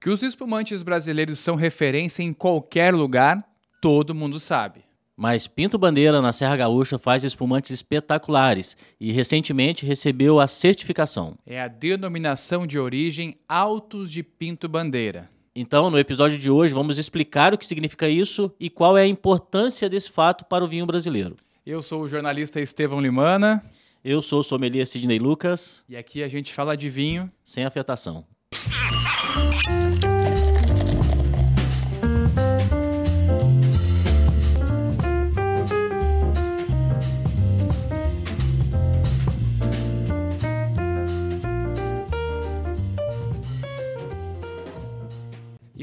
Que os espumantes brasileiros são referência em qualquer lugar, todo mundo sabe. Mas Pinto Bandeira, na Serra Gaúcha, faz espumantes espetaculares e recentemente recebeu a certificação. É a denominação de origem Altos de Pinto Bandeira. Então, no episódio de hoje, vamos explicar o que significa isso e qual é a importância desse fato para o vinho brasileiro. Eu sou o jornalista Estevão Limana. Eu sou o sommelier Sidney Lucas. E aqui a gente fala de vinho sem afetação. Thank you.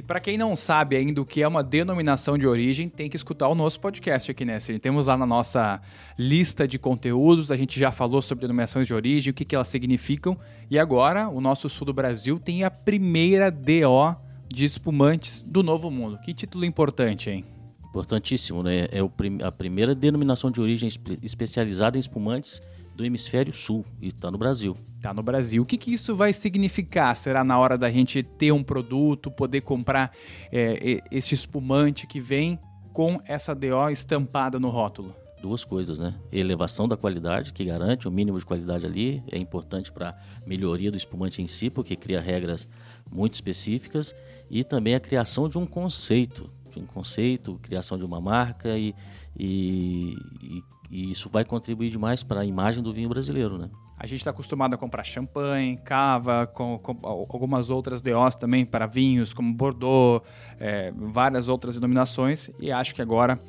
Para quem não sabe ainda o que é uma denominação de origem, tem que escutar o nosso podcast aqui, né? Temos lá na nossa lista de conteúdos, a gente já falou sobre denominações de origem, o que, que elas significam. E agora, o nosso sul do Brasil tem a primeira DO de espumantes do Novo Mundo. Que título importante, hein? Importantíssimo, né? É a primeira denominação de origem especializada em espumantes do hemisfério sul e está no Brasil. Está no Brasil. O que, que isso vai significar? Será na hora da gente ter um produto, poder comprar é, esse espumante que vem com essa DO estampada no rótulo? Duas coisas, né? Elevação da qualidade, que garante o mínimo de qualidade ali, é importante para melhoria do espumante em si, porque cria regras muito específicas, e também a criação de um conceito, de um conceito, criação de uma marca e, e, e e isso vai contribuir demais para a imagem do vinho brasileiro, né? A gente está acostumado a comprar champanhe, cava, com, com, algumas outras DOs também para vinhos, como Bordeaux, é, várias outras denominações. E acho que agora,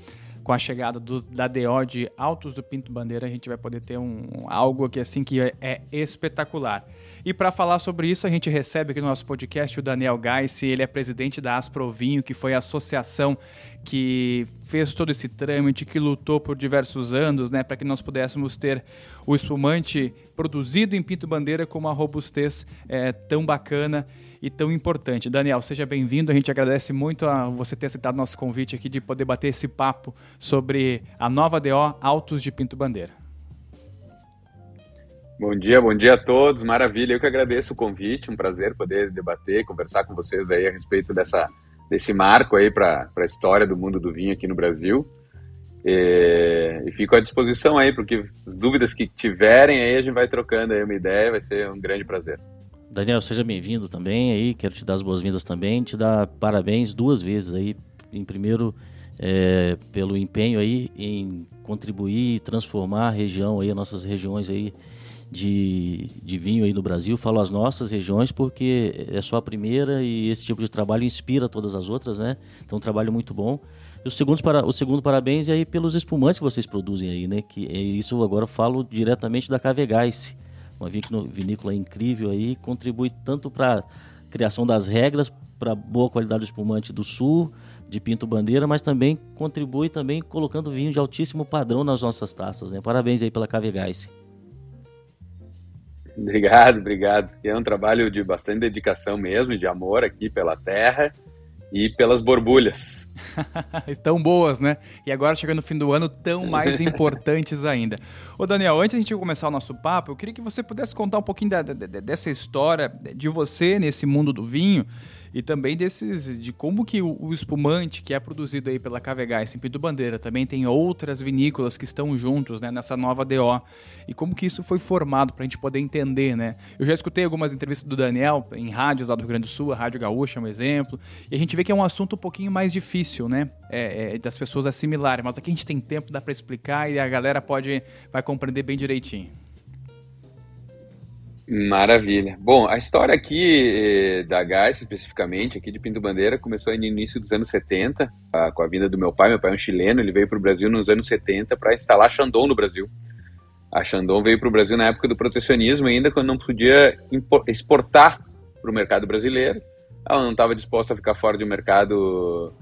com a chegada do, da DO de Altos do Pinto Bandeira, a gente vai poder ter um, algo que assim que é, é espetacular. E para falar sobre isso, a gente recebe aqui no nosso podcast o Daniel Gais, ele é presidente da Asprovinho, que foi a associação que fez todo esse trâmite, que lutou por diversos anos, né, para que nós pudéssemos ter o espumante produzido em Pinto Bandeira com uma robustez é, tão bacana e tão importante. Daniel, seja bem-vindo. A gente agradece muito a você ter aceitado nosso convite aqui de poder bater esse papo sobre a nova DO Altos de Pinto Bandeira. Bom dia, bom dia a todos. Maravilha. Eu que agradeço o convite. Um prazer poder debater, conversar com vocês aí a respeito dessa, desse marco aí para a história do mundo do vinho aqui no Brasil. E, e, fico à disposição aí, porque as dúvidas que tiverem aí a gente vai trocando aí uma ideia, vai ser um grande prazer. Daniel, seja bem-vindo também aí, quero te dar as boas-vindas também, te dar parabéns duas vezes aí, em primeiro é, pelo empenho aí em contribuir e transformar a região aí, as nossas regiões aí de, de vinho aí no Brasil. Falo as nossas regiões porque é só a primeira e esse tipo de trabalho inspira todas as outras, né? Então, um trabalho muito bom. E o segundo, para, o segundo parabéns é aí pelos espumantes que vocês produzem aí, né? Que é isso agora falo diretamente da Cavegais, uma vinícola incrível aí, contribui tanto para criação das regras para boa qualidade do espumante do sul, de Pinto Bandeira, mas também contribui também colocando vinho de altíssimo padrão nas nossas taças, né? Parabéns aí pela Cavegais. Obrigado, obrigado. É um trabalho de bastante dedicação mesmo, de amor aqui pela terra e pelas borbulhas. Estão boas, né? E agora, chegando no fim do ano, tão mais importantes ainda. Ô, Daniel, antes de a gente começar o nosso papo, eu queria que você pudesse contar um pouquinho da, da, dessa história de você nesse mundo do vinho e também desses de como que o, o espumante que é produzido aí pela Cavegás em Pinto Bandeira também tem outras vinícolas que estão juntos né, nessa nova DO e como que isso foi formado para a gente poder entender, né? Eu já escutei algumas entrevistas do Daniel em rádios lá do Rio Grande do Sul, a Rádio Gaúcha é um exemplo, e a gente vê que é um assunto um pouquinho mais difícil, né? É, é, das pessoas assimilarem, mas aqui a gente tem tempo, dá para explicar e a galera pode vai compreender bem direitinho. Maravilha. Bom, a história aqui eh, da Gás, especificamente, aqui de Pinto Bandeira, começou no início dos anos 70, com a vinda do meu pai. Meu pai é um chileno, ele veio para o Brasil nos anos 70 para instalar Chandon no Brasil. A Chandon veio para o Brasil na época do protecionismo, ainda quando não podia exportar para o mercado brasileiro. Ela não estava disposta a ficar fora de um mercado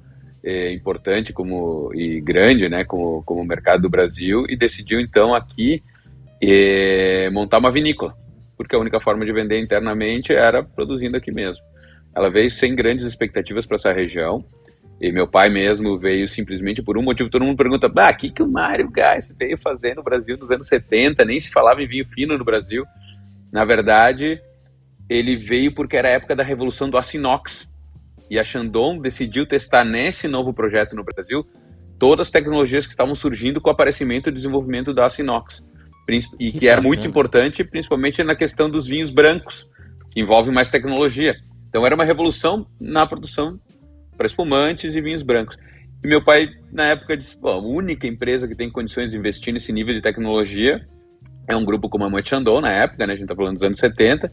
eh, importante como e grande, né, como, como o mercado do Brasil, e decidiu então aqui eh, montar uma vinícola porque a única forma de vender internamente era produzindo aqui mesmo. Ela veio sem grandes expectativas para essa região, e meu pai mesmo veio simplesmente por um motivo. Todo mundo pergunta: ah, o que, que o Mário Gás veio fazer no Brasil nos anos 70? Nem se falava em vinho fino no Brasil. Na verdade, ele veio porque era a época da revolução do aço inox. e a Shandong decidiu testar nesse novo projeto no Brasil todas as tecnologias que estavam surgindo com o aparecimento e desenvolvimento da aço inox. E que, que era muito importante, principalmente na questão dos vinhos brancos, que envolve mais tecnologia. Então era uma revolução na produção para espumantes e vinhos brancos. E meu pai, na época, disse: Bom, a única empresa que tem condições de investir nesse nível de tecnologia é um grupo como a Moët Chandon, na época, né, a gente está falando dos anos 70,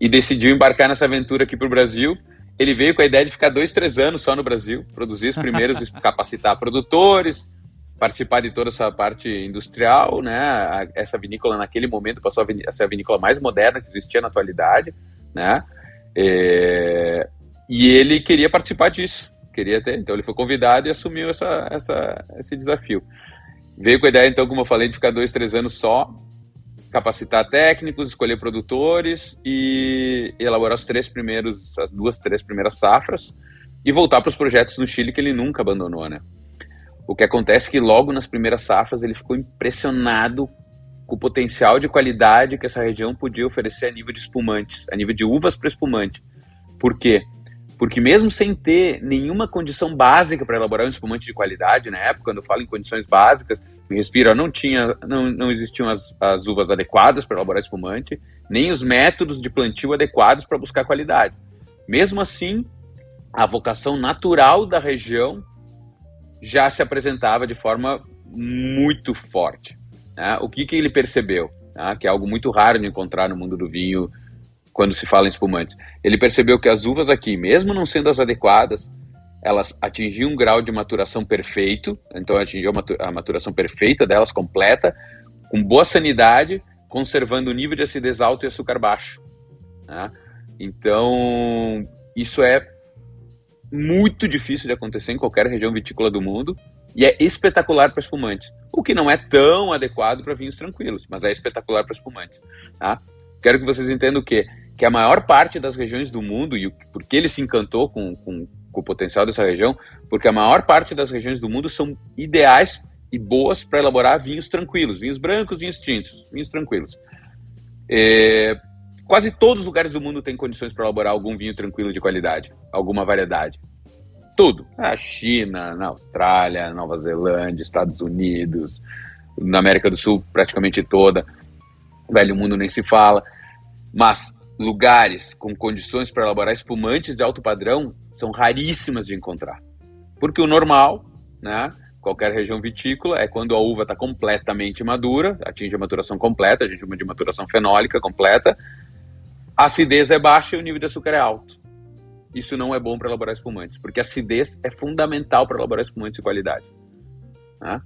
e decidiu embarcar nessa aventura aqui para o Brasil. Ele veio com a ideia de ficar dois, três anos só no Brasil, produzir os primeiros, capacitar produtores, participar de toda essa parte industrial, né? Essa vinícola naquele momento passou a ser a vinícola mais moderna que existia na atualidade, né? É... E ele queria participar disso, queria ter. Então ele foi convidado e assumiu essa, essa, esse desafio. Veio com a ideia, então, como eu falei, de ficar dois, três anos só, capacitar técnicos, escolher produtores e elaborar os três primeiros, as duas, três primeiras safras e voltar para os projetos no Chile que ele nunca abandonou, né? O que acontece é que logo nas primeiras safras ele ficou impressionado com o potencial de qualidade que essa região podia oferecer a nível de espumantes, a nível de uvas para espumante. Por quê? Porque mesmo sem ter nenhuma condição básica para elaborar um espumante de qualidade, na época, quando eu falo em condições básicas, me respira, não tinha, não, não existiam as, as uvas adequadas para elaborar espumante, nem os métodos de plantio adequados para buscar qualidade. Mesmo assim, a vocação natural da região já se apresentava de forma muito forte. Né? O que, que ele percebeu? Né? Que é algo muito raro de encontrar no mundo do vinho quando se fala em espumantes. Ele percebeu que as uvas aqui, mesmo não sendo as adequadas, elas atingiam um grau de maturação perfeito, então atingiu a maturação perfeita delas, completa, com boa sanidade, conservando o nível de acidez alto e açúcar baixo. Né? Então, isso é muito difícil de acontecer em qualquer região vitícola do mundo e é espetacular para espumantes. O que não é tão adequado para vinhos tranquilos, mas é espetacular para espumantes. Tá? Quero que vocês entendam o quê? que a maior parte das regiões do mundo, e por que ele se encantou com, com, com o potencial dessa região, porque a maior parte das regiões do mundo são ideais e boas para elaborar vinhos tranquilos, vinhos brancos, vinhos tintos, vinhos tranquilos. É, quase todos os lugares do mundo têm condições para elaborar algum vinho tranquilo de qualidade, alguma variedade. Tudo. Na China, na Austrália, Nova Zelândia, Estados Unidos, na América do Sul, praticamente toda. Velho mundo nem se fala. Mas lugares com condições para elaborar espumantes de alto padrão são raríssimas de encontrar. Porque o normal, né, qualquer região vitícola, é quando a uva está completamente madura, atinge a maturação completa, a gente chama de maturação fenólica completa, a acidez é baixa e o nível de açúcar é alto. Isso não é bom para elaborar espumantes, porque a acidez é fundamental para elaborar espumantes de qualidade. Né?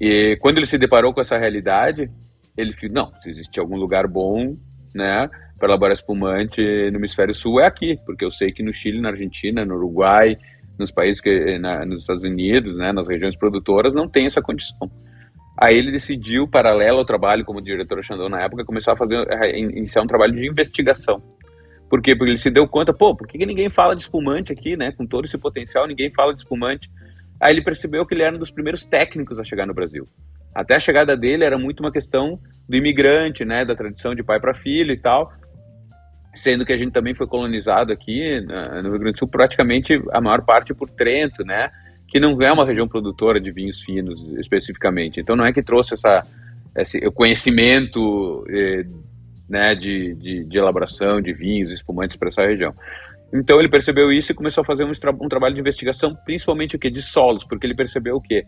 E quando ele se deparou com essa realidade, ele não, se existe algum lugar bom, né, para elaborar espumante no hemisfério sul é aqui, porque eu sei que no Chile, na Argentina, no Uruguai, nos países que na, nos Estados Unidos, né, nas regiões produtoras, não tem essa condição. Aí ele decidiu, paralelo ao trabalho como diretor Xandão na época, começar a fazer a iniciar um trabalho de investigação. Por quê? Porque ele se deu conta, pô, por que, que ninguém fala de espumante aqui, né? Com todo esse potencial, ninguém fala de espumante. Aí ele percebeu que ele era um dos primeiros técnicos a chegar no Brasil. Até a chegada dele era muito uma questão do imigrante, né, da tradição de pai para filho e tal sendo que a gente também foi colonizado aqui no Rio Grande do Sul praticamente a maior parte por Trento, né? Que não é uma região produtora de vinhos finos especificamente. Então não é que trouxe essa esse conhecimento eh, né, de, de, de, elaboração de vinhos, espumantes para essa região. Então ele percebeu isso e começou a fazer um, um trabalho de investigação, principalmente o que de solos, porque ele percebeu o que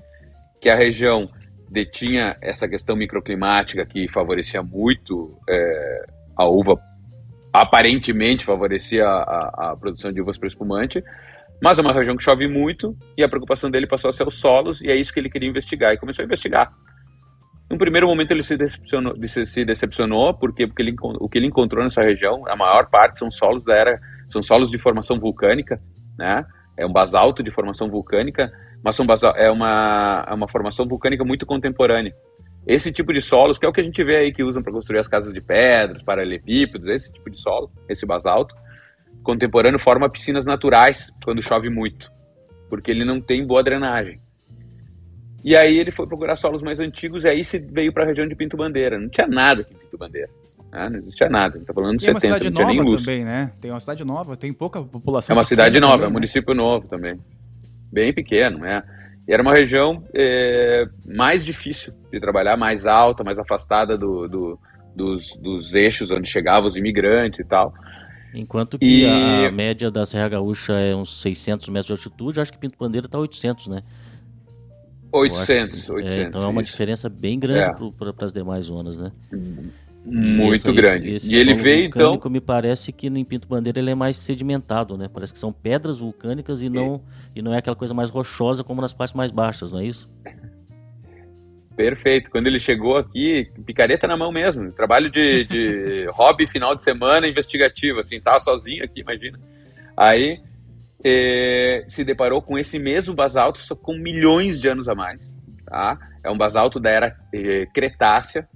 que a região detinha essa questão microclimática que favorecia muito é, a uva aparentemente favorecia a, a produção de uvas para espumante, mas é uma região que chove muito e a preocupação dele passou a ser os solos e é isso que ele queria investigar e começou a investigar. No primeiro momento ele se decepcionou, se decepcionou porque, porque ele, o que ele encontrou nessa região, a maior parte são solos da era, são solos de formação vulcânica, né? É um basalto de formação vulcânica, mas são basal, é uma, é uma formação vulcânica muito contemporânea. Esse tipo de solos, que é o que a gente vê aí que usam para construir as casas de pedras, paralelepípedos, esse tipo de solo, esse basalto, contemporâneo forma piscinas naturais quando chove muito, porque ele não tem boa drenagem. E aí ele foi procurar solos mais antigos e aí se veio para a região de Pinto Bandeira. Não tinha nada aqui em Pinto Bandeira. Né? Não existia nada. Está falando de 70, é uma cidade não tinha nem nova luz. também, né? Tem uma cidade nova, tem pouca população. É uma cidade nova, também, é um né? município novo também. Bem pequeno, né? E era uma região é, mais difícil de trabalhar, mais alta, mais afastada do, do- dos, dos eixos onde chegavam os imigrantes e tal. Enquanto que E- a média da Serra Gaúcha é uns 600 metros de altitude, acho que Pinto Bandeira está 800, né? Eu acho 800, que- 800. é, então é uma isso. diferença bem grande É. para as demais zonas, né? Muito Esse- grande. esse- esse e ele veio, então, Me parece que em Pinto Bandeira ele é mais sedimentado, né? Parece que são pedras vulcânicas e não, e não é aquela coisa mais rochosa como nas partes mais baixas, não é isso? Perfeito. Quando ele chegou aqui, picareta na mão mesmo. Trabalho de, de hobby final de semana investigativo, assim, tava sozinho aqui, imagina. Aí eh, se deparou com esse mesmo basalto, só com milhões de anos a mais. Tá? É um basalto da era eh, Cretácea.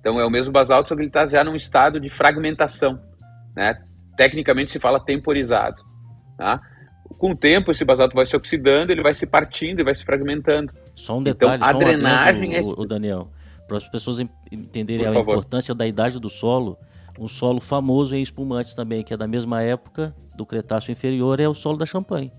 Então é o mesmo basalto, só que ele está já num estado de fragmentação. Né? Tecnicamente se fala temporizado. Tá? Com o tempo, esse basalto vai se oxidando, ele vai se partindo e vai se fragmentando. Só um Então, detalhe, a só um drenagem adendo, é- o, o Daniel, para as pessoas en- entenderem a importância da idade do solo, um solo famoso em espumantes também, que é da mesma época do Cretáceo inferior, é o solo da Champagne.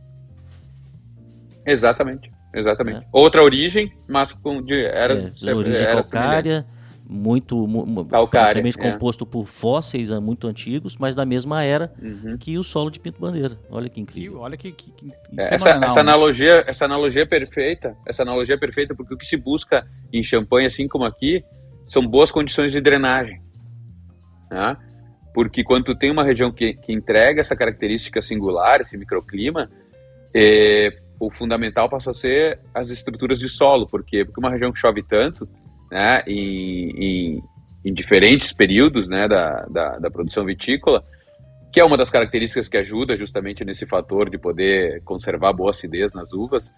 Exatamente, exatamente. É. Outra origem, mas com de, era, É, de origem era calcária, muito, praticamente é. composto por fósseis ah, muito antigos, mas da mesma era. Uhum. que o solo de Pinto Bandeira. Olha que E incrível. olha que, que, que É, essa, essa né? analogia, essa analogia é perfeita, essa analogia é perfeita porque o que se busca em Champagne, assim como aqui, são boas condições de drenagem, né? Porque quando tu tem uma região que, que entrega essa característica singular, esse microclima, é, o fundamental passa a ser as estruturas de solo, por quê? Porque uma região que chove tanto, né, em, em, em diferentes períodos, né, da, da, da produção vitícola, que é uma das características que ajuda justamente nesse fator de poder conservar boa acidez nas uvas,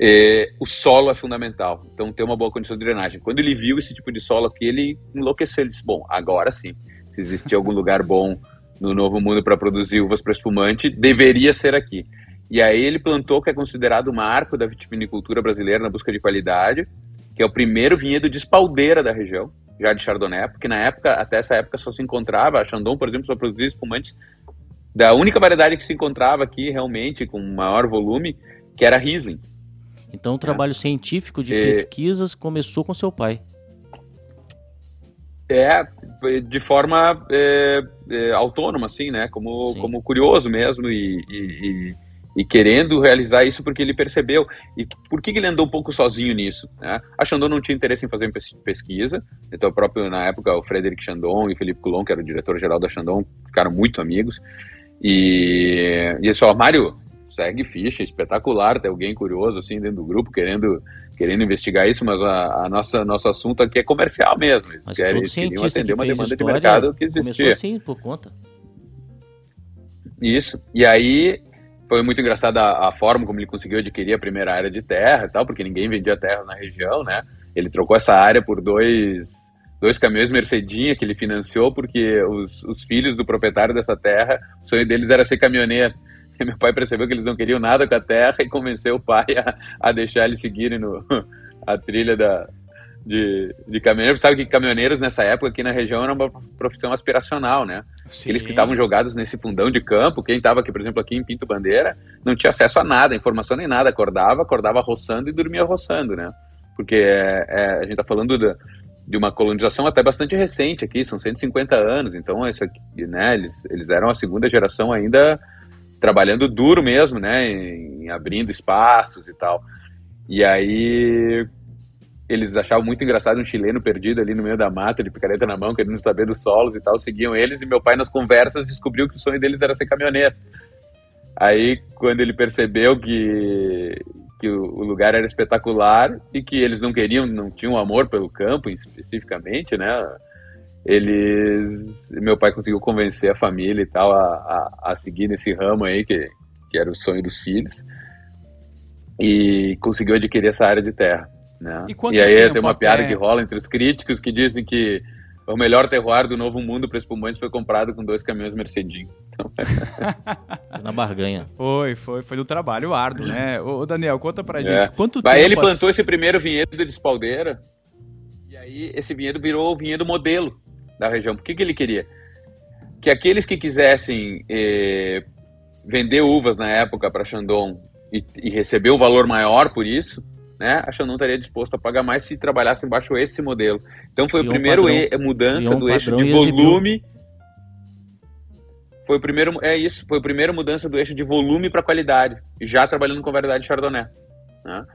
é, o solo é fundamental. Então, ter uma boa condição de drenagem. Quando ele viu esse tipo de solo aqui, ele enlouqueceu. Ele disse: Bom, agora sim, se existir algum lugar bom no Novo Mundo para produzir uvas para espumante, deveria ser aqui. E aí ele plantou o que é considerado o marco da vitivinicultura brasileira na busca de qualidade, que é o primeiro vinhedo de espaldeira da região, já de Chardonnay, porque na época, até essa época só se encontrava, a Chandon, por exemplo, só produzia espumantes da única variedade que se encontrava aqui realmente com maior volume, que era Riesling. Então o trabalho científico de É. pesquisas começou com seu pai. É, de forma é, é, autônoma, assim, né? Como, Sim. como curioso mesmo e, e, e- querendo realizar isso porque ele percebeu. E por que ele andou um pouco sozinho nisso? Né? A Chandon não tinha interesse em fazer pes- pesquisa, então o próprio, na época, o Frederic Chandon e o Felipe Coulon, que era o diretor-geral da Chandon, ficaram muito amigos. E, e eles falaram, Mário, segue ficha, espetacular, tem alguém curioso, assim, dentro do grupo, querendo querendo investigar isso, mas a, a nossa nosso assunto aqui é comercial mesmo. Eles Mas querem, todo eles queriam cientista atender uma demanda de mercado que começou existia. assim, por conta. Isso. E aí foi muito engraçada a, forma como ele conseguiu adquirir a primeira área de terra e tal, porque ninguém vendia terra na região, né? Ele trocou essa área por dois, dois caminhões Mercedinha que ele financiou, porque os, os filhos do proprietário dessa terra, o sonho deles era ser caminhoneiro. E meu pai percebeu que eles não queriam nada com a terra e convenceu o pai a, a deixar eles seguirem no, a trilha da, de, de caminhoneiro. Sabe que caminhoneiros nessa época aqui na região era uma profissão aspiracional, né? Aqueles que estavam jogados nesse fundão de campo, quem estava aqui, por exemplo, aqui em Pinto Bandeira, não tinha acesso a nada, informação nem nada, acordava, acordava roçando e dormia roçando, né? Porque é, é, a gente está falando da, de uma colonização até bastante recente aqui, são 150 anos, então isso aqui, né, eles, eles eram a segunda geração ainda trabalhando duro mesmo, né, em, em abrindo espaços e tal. E aí eles achavam muito engraçado um chileno perdido ali no meio da mata, de picareta na mão, querendo saber dos solos e tal, seguiam eles, e meu pai nas conversas descobriu que o sonho deles era ser caminhoneiro. Aí, quando ele percebeu que, que o lugar era espetacular e que eles não queriam, não tinham amor pelo campo especificamente, né? Eles, meu pai conseguiu convencer a família e tal a, a, a seguir nesse ramo aí que, que era o sonho dos filhos e conseguiu adquirir essa área de terra, né? E E aí tempo tem uma até- piada que rola entre os críticos que dizem que o melhor terroir do Novo Mundo para espumantes foi comprado com dois caminhões Mercedinho. Na barganha. Foi, foi, foi do trabalho árduo, né? Ô, Daniel, conta pra gente, É. quanto Mas tempo... ele plantou esse primeiro vinhedo de espaldeira e aí esse vinhedo virou o vinhedo modelo da região. Por que, que ele queria? Que aqueles que quisessem eh, vender uvas na época para Chandon e, e, receber um valor maior por isso, né, a Chandon estaria disposto a pagar mais se trabalhasse embaixo esse modelo. Então foi e o primeiro um mudança um do eixo de volume. Foi o primeiro, é isso, foi a primeira mudança do eixo de volume para qualidade, já trabalhando com variedade Chardonnay. Né?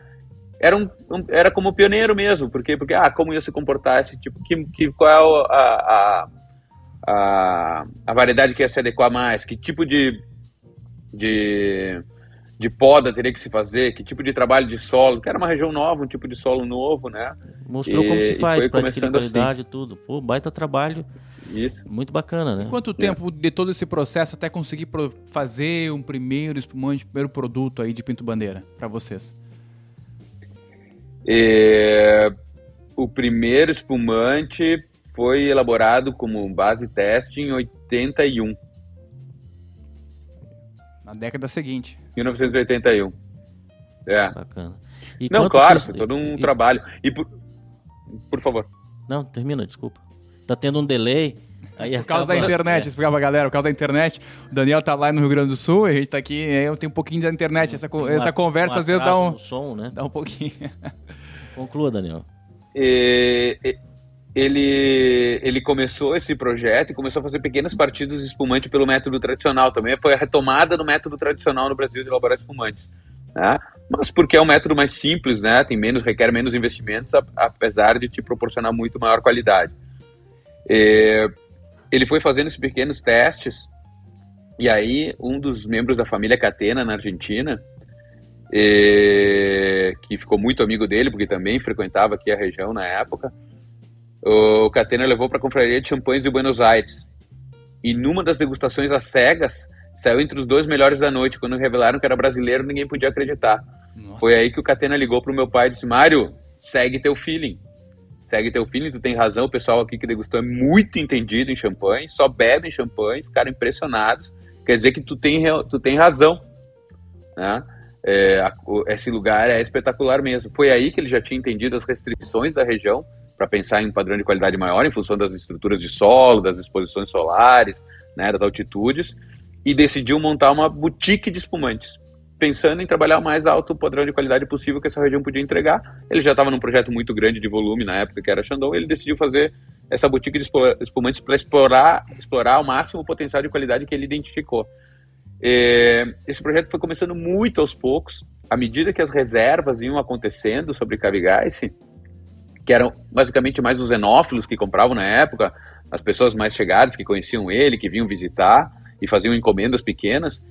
Era, um, um, era como pioneiro mesmo, porque, porque ah, como ia se comportar esse tipo, que, que, qual é a, a, a, a variedade que ia se adequar mais, que tipo de, de, de poda teria que se fazer, que tipo de trabalho de solo, que era uma região nova, um tipo de solo novo, né? Mostrou e, como se faz para adquirir qualidade assim. tudo. Pô, baita trabalho. Isso. Muito bacana, né? E quanto tempo é. de todo esse processo até conseguir fazer um primeiro espumante, primeiro produto aí de Pinto Bandeira para vocês? É, o primeiro espumante foi elaborado como base teste em 81. Na década seguinte. 1981. É. Bacana. E Não, claro, foi todo um e... trabalho. E por... por favor. Não, termina, desculpa. Tá tendo um delay. Aí por causa acaba... da internet, é. explicar pra galera, por causa da internet. O Daniel tá lá no Rio Grande do Sul, a gente tá aqui, eu tenho um pouquinho da internet. Essa, essa conversa às vezes dá um. Som, né? Dá um pouquinho. Conclua, Daniel. E, ele, ele começou esse projeto e começou a fazer pequenas partidas de espumante pelo método tradicional também. Foi a retomada do método tradicional no Brasil de elaborar espumantes. Né? Mas porque é um método mais simples, né? Tem menos, requer menos investimentos, apesar de te proporcionar muito maior qualidade. E, ele foi fazendo esses pequenos testes e aí um dos membros da família Catena na Argentina e, que ficou muito amigo dele, porque também frequentava aqui a região na época. O Catena levou para a confraria de champanhes de Buenos Aires. E numa das degustações às cegas, saiu entre os dois melhores da noite. Quando revelaram que era brasileiro, ninguém podia acreditar. Nossa. Foi aí que o Catena ligou pro meu pai e disse: Mário, segue teu feeling. Segue teu feeling, tu tem razão. O pessoal aqui que degustou é muito entendido em champanhe, só bebem champanhe, ficaram impressionados. Quer dizer que tu tem, tu tem razão. Né? é, esse lugar é espetacular mesmo. Foi aí que ele já tinha entendido as restrições da região para pensar em um padrão de qualidade maior em função das estruturas de solo, das exposições solares, né, das altitudes, e decidiu montar uma boutique de espumantes, pensando em trabalhar o mais alto padrão de qualidade possível que essa região podia entregar. Ele já estava num projeto muito grande de volume na época que era Shandong, ele decidiu fazer essa boutique de espumantes para explorar, explorar o máximo potencial de qualidade que ele identificou. É, esse projeto foi começando muito aos poucos, à medida que as reservas iam acontecendo sobre Cavigás, que eram basicamente mais os xenófilos que compravam na época, as pessoas mais chegadas que conheciam ele, que vinham visitar e faziam encomendas pequenas.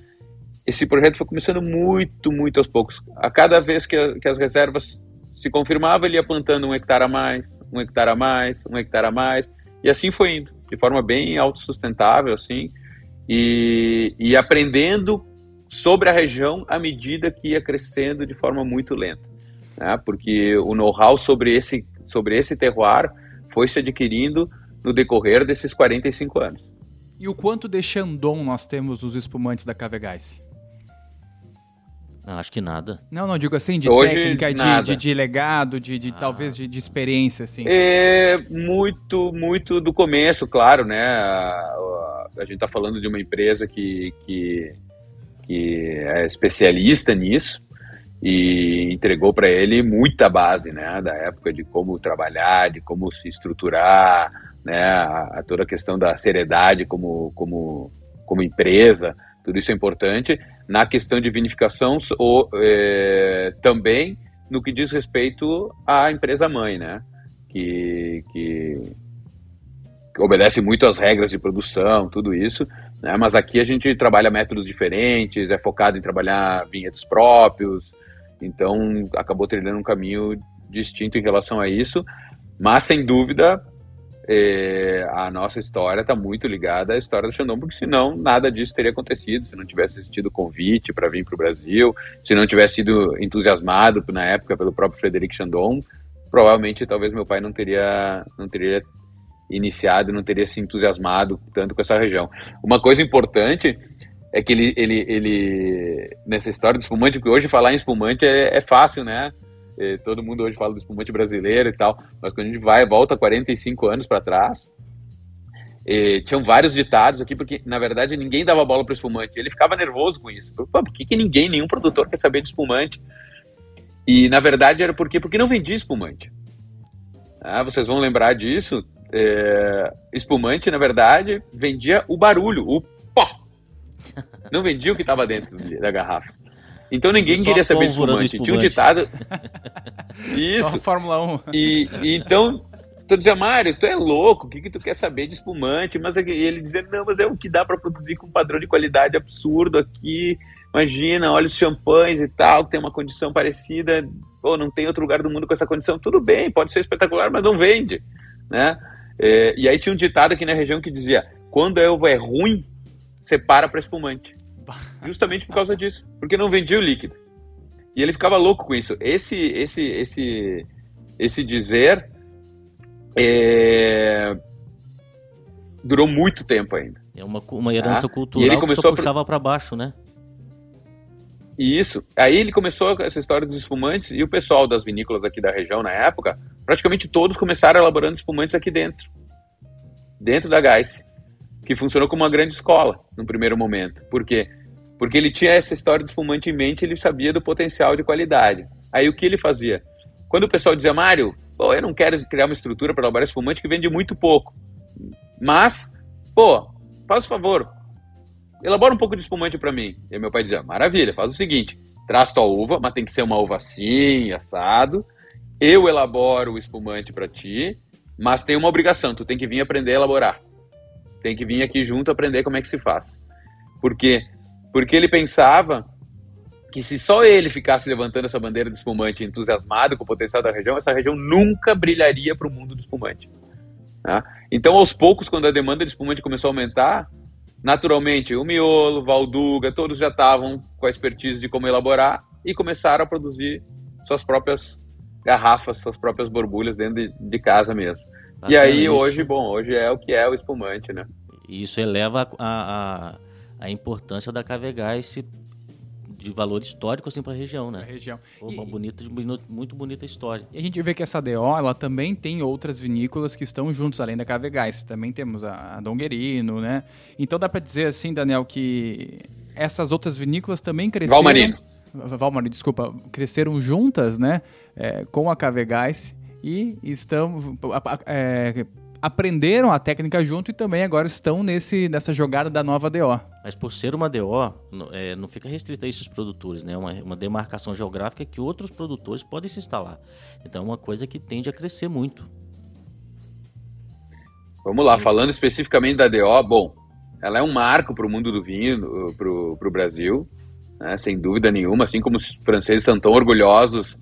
Esse projeto foi começando muito, muito aos poucos. A cada vez que, a, que as reservas se confirmavam, ele ia plantando um hectare a mais, um hectare a mais, um hectare a mais, e assim foi indo, de forma bem autossustentável, assim, e, e aprendendo sobre a região à medida que ia crescendo de forma muito lenta, né? porque o know-how sobre esse, sobre esse terroir foi se adquirindo no decorrer desses 45 anos. E o quanto de Chandon nós temos nos espumantes da Cavegás? Acho que nada. Não, não, digo assim, de Hoje, técnica, de, de, de, legado, de, de ah. talvez de, de, experiência, assim. É muito, muito do começo, claro, né? a gente está falando de uma empresa que, que, que é especialista nisso e entregou para ele muita base, né, da época de como trabalhar, de como se estruturar, né, a, a toda a questão da seriedade como, como, como empresa, tudo isso é importante. Na questão de vinificação, ou, é, também no que diz respeito à empresa mãe, né, que, que obedece muito às regras de produção, tudo isso, né? mas aqui a gente trabalha métodos diferentes, é focado em trabalhar vinhedos próprios, então acabou trilhando um caminho distinto em relação a isso, mas sem dúvida é, a nossa história está muito ligada à história do Xandão, porque senão nada disso teria acontecido, se não tivesse existido convite para vir para o Brasil, se não tivesse sido entusiasmado na época pelo próprio Frederic Chandon, provavelmente talvez meu pai não teria não teria iniciado não teria se entusiasmado tanto com essa região. Uma coisa importante é que ele, ele, ele nessa história do espumante, porque hoje falar em espumante é, é fácil, né? É, todo mundo hoje fala do espumante brasileiro e tal, mas quando a gente vai volta 45 anos para trás, E, tinham vários ditados aqui, porque na verdade ninguém dava bola para espumante. Ele ficava nervoso com isso. Pô, por que, que ninguém, nenhum produtor quer saber de espumante? E na verdade era porque, porque não vendia espumante. Ah, vocês vão lembrar disso. É, espumante, na verdade, vendia o barulho, o pó. Não vendia o que estava dentro da garrafa. Então ninguém queria saber de espumante. Tinha um ditado. Isso. Só Fórmula 1. E, e então tu dizia, Mário, tu é louco, o que, que tu quer saber de espumante? Mas ele dizia, não, mas é o que dá para produzir com um padrão de qualidade absurdo aqui. Imagina, olha os champanhes e tal, que tem uma condição parecida. Pô, não tem outro lugar do mundo com essa condição. Tudo bem, pode ser espetacular, mas não vende, né? É, e aí tinha um ditado aqui na região que dizia, quando a uva é ruim, separa para espumante. Justamente por causa disso, porque não vendia o líquido. E ele ficava louco com isso. Esse, esse, esse, esse dizer é... Durou muito tempo ainda. É uma, uma herança ah, cultural e ele começou que puxava para baixo, né? Isso. Aí ele começou essa história dos espumantes e o pessoal das vinícolas aqui da região na época, praticamente todos começaram elaborando espumantes aqui dentro. Dentro da Gás. Que funcionou como uma grande escola no primeiro momento. Por quê? Porque ele tinha essa história do espumante em mente, ele sabia do potencial de qualidade. Aí o que ele fazia? Quando o pessoal dizia, Mário, Bom, eu não quero criar uma estrutura para elaborar espumante que vende muito pouco. Mas, pô, faz o favor, elabora um pouco de espumante para mim. E meu pai dizia, maravilha, faz o seguinte, traz tua uva, mas tem que ser uma uva assim, assado. Eu elaboro o espumante para ti, mas tem uma obrigação, tu tem que vir aprender a elaborar. Tem que vir aqui junto aprender como é que se faz. Por quê? Porque ele pensava que se só ele ficasse levantando essa bandeira do espumante entusiasmado com o potencial da região, essa região nunca brilharia para o mundo do espumante. Tá? Então, aos poucos, quando a demanda de espumante começou a aumentar, naturalmente, o Miolo, Valduga, todos já estavam com a expertise de como elaborar e começaram a produzir suas próprias garrafas, suas próprias borbulhas dentro de, de casa mesmo. E aí, isso. hoje, bom, hoje é o que é o espumante, né? Isso eleva a, a, a importância da Cavegás de valor histórico assim para a região, né? Pra região. Pô, uma bonita, muito bonita história. E a gente vê que essa DO, ela também tem outras vinícolas que estão juntos, além da Cavegás. Também temos a, a Donguerino, né? Então dá para dizer assim, Daniel, que essas outras vinícolas também cresceram... Valmarino. Valmarino, desculpa. Cresceram juntas, né? É, com a Cavegás e estão... É, aprenderam a técnica junto e também agora estão nesse, nessa jogada da nova DO. Mas por ser uma DO, não, é, não fica restrita a esses produtores, né? Uma, uma demarcação geográfica que outros produtores podem se instalar. Então é uma coisa que tende a crescer muito. Vamos lá, falando especificamente da DO, bom, ela é um marco para o mundo do vinho, para o Brasil, né? sem dúvida nenhuma, assim como os franceses são tão orgulhosos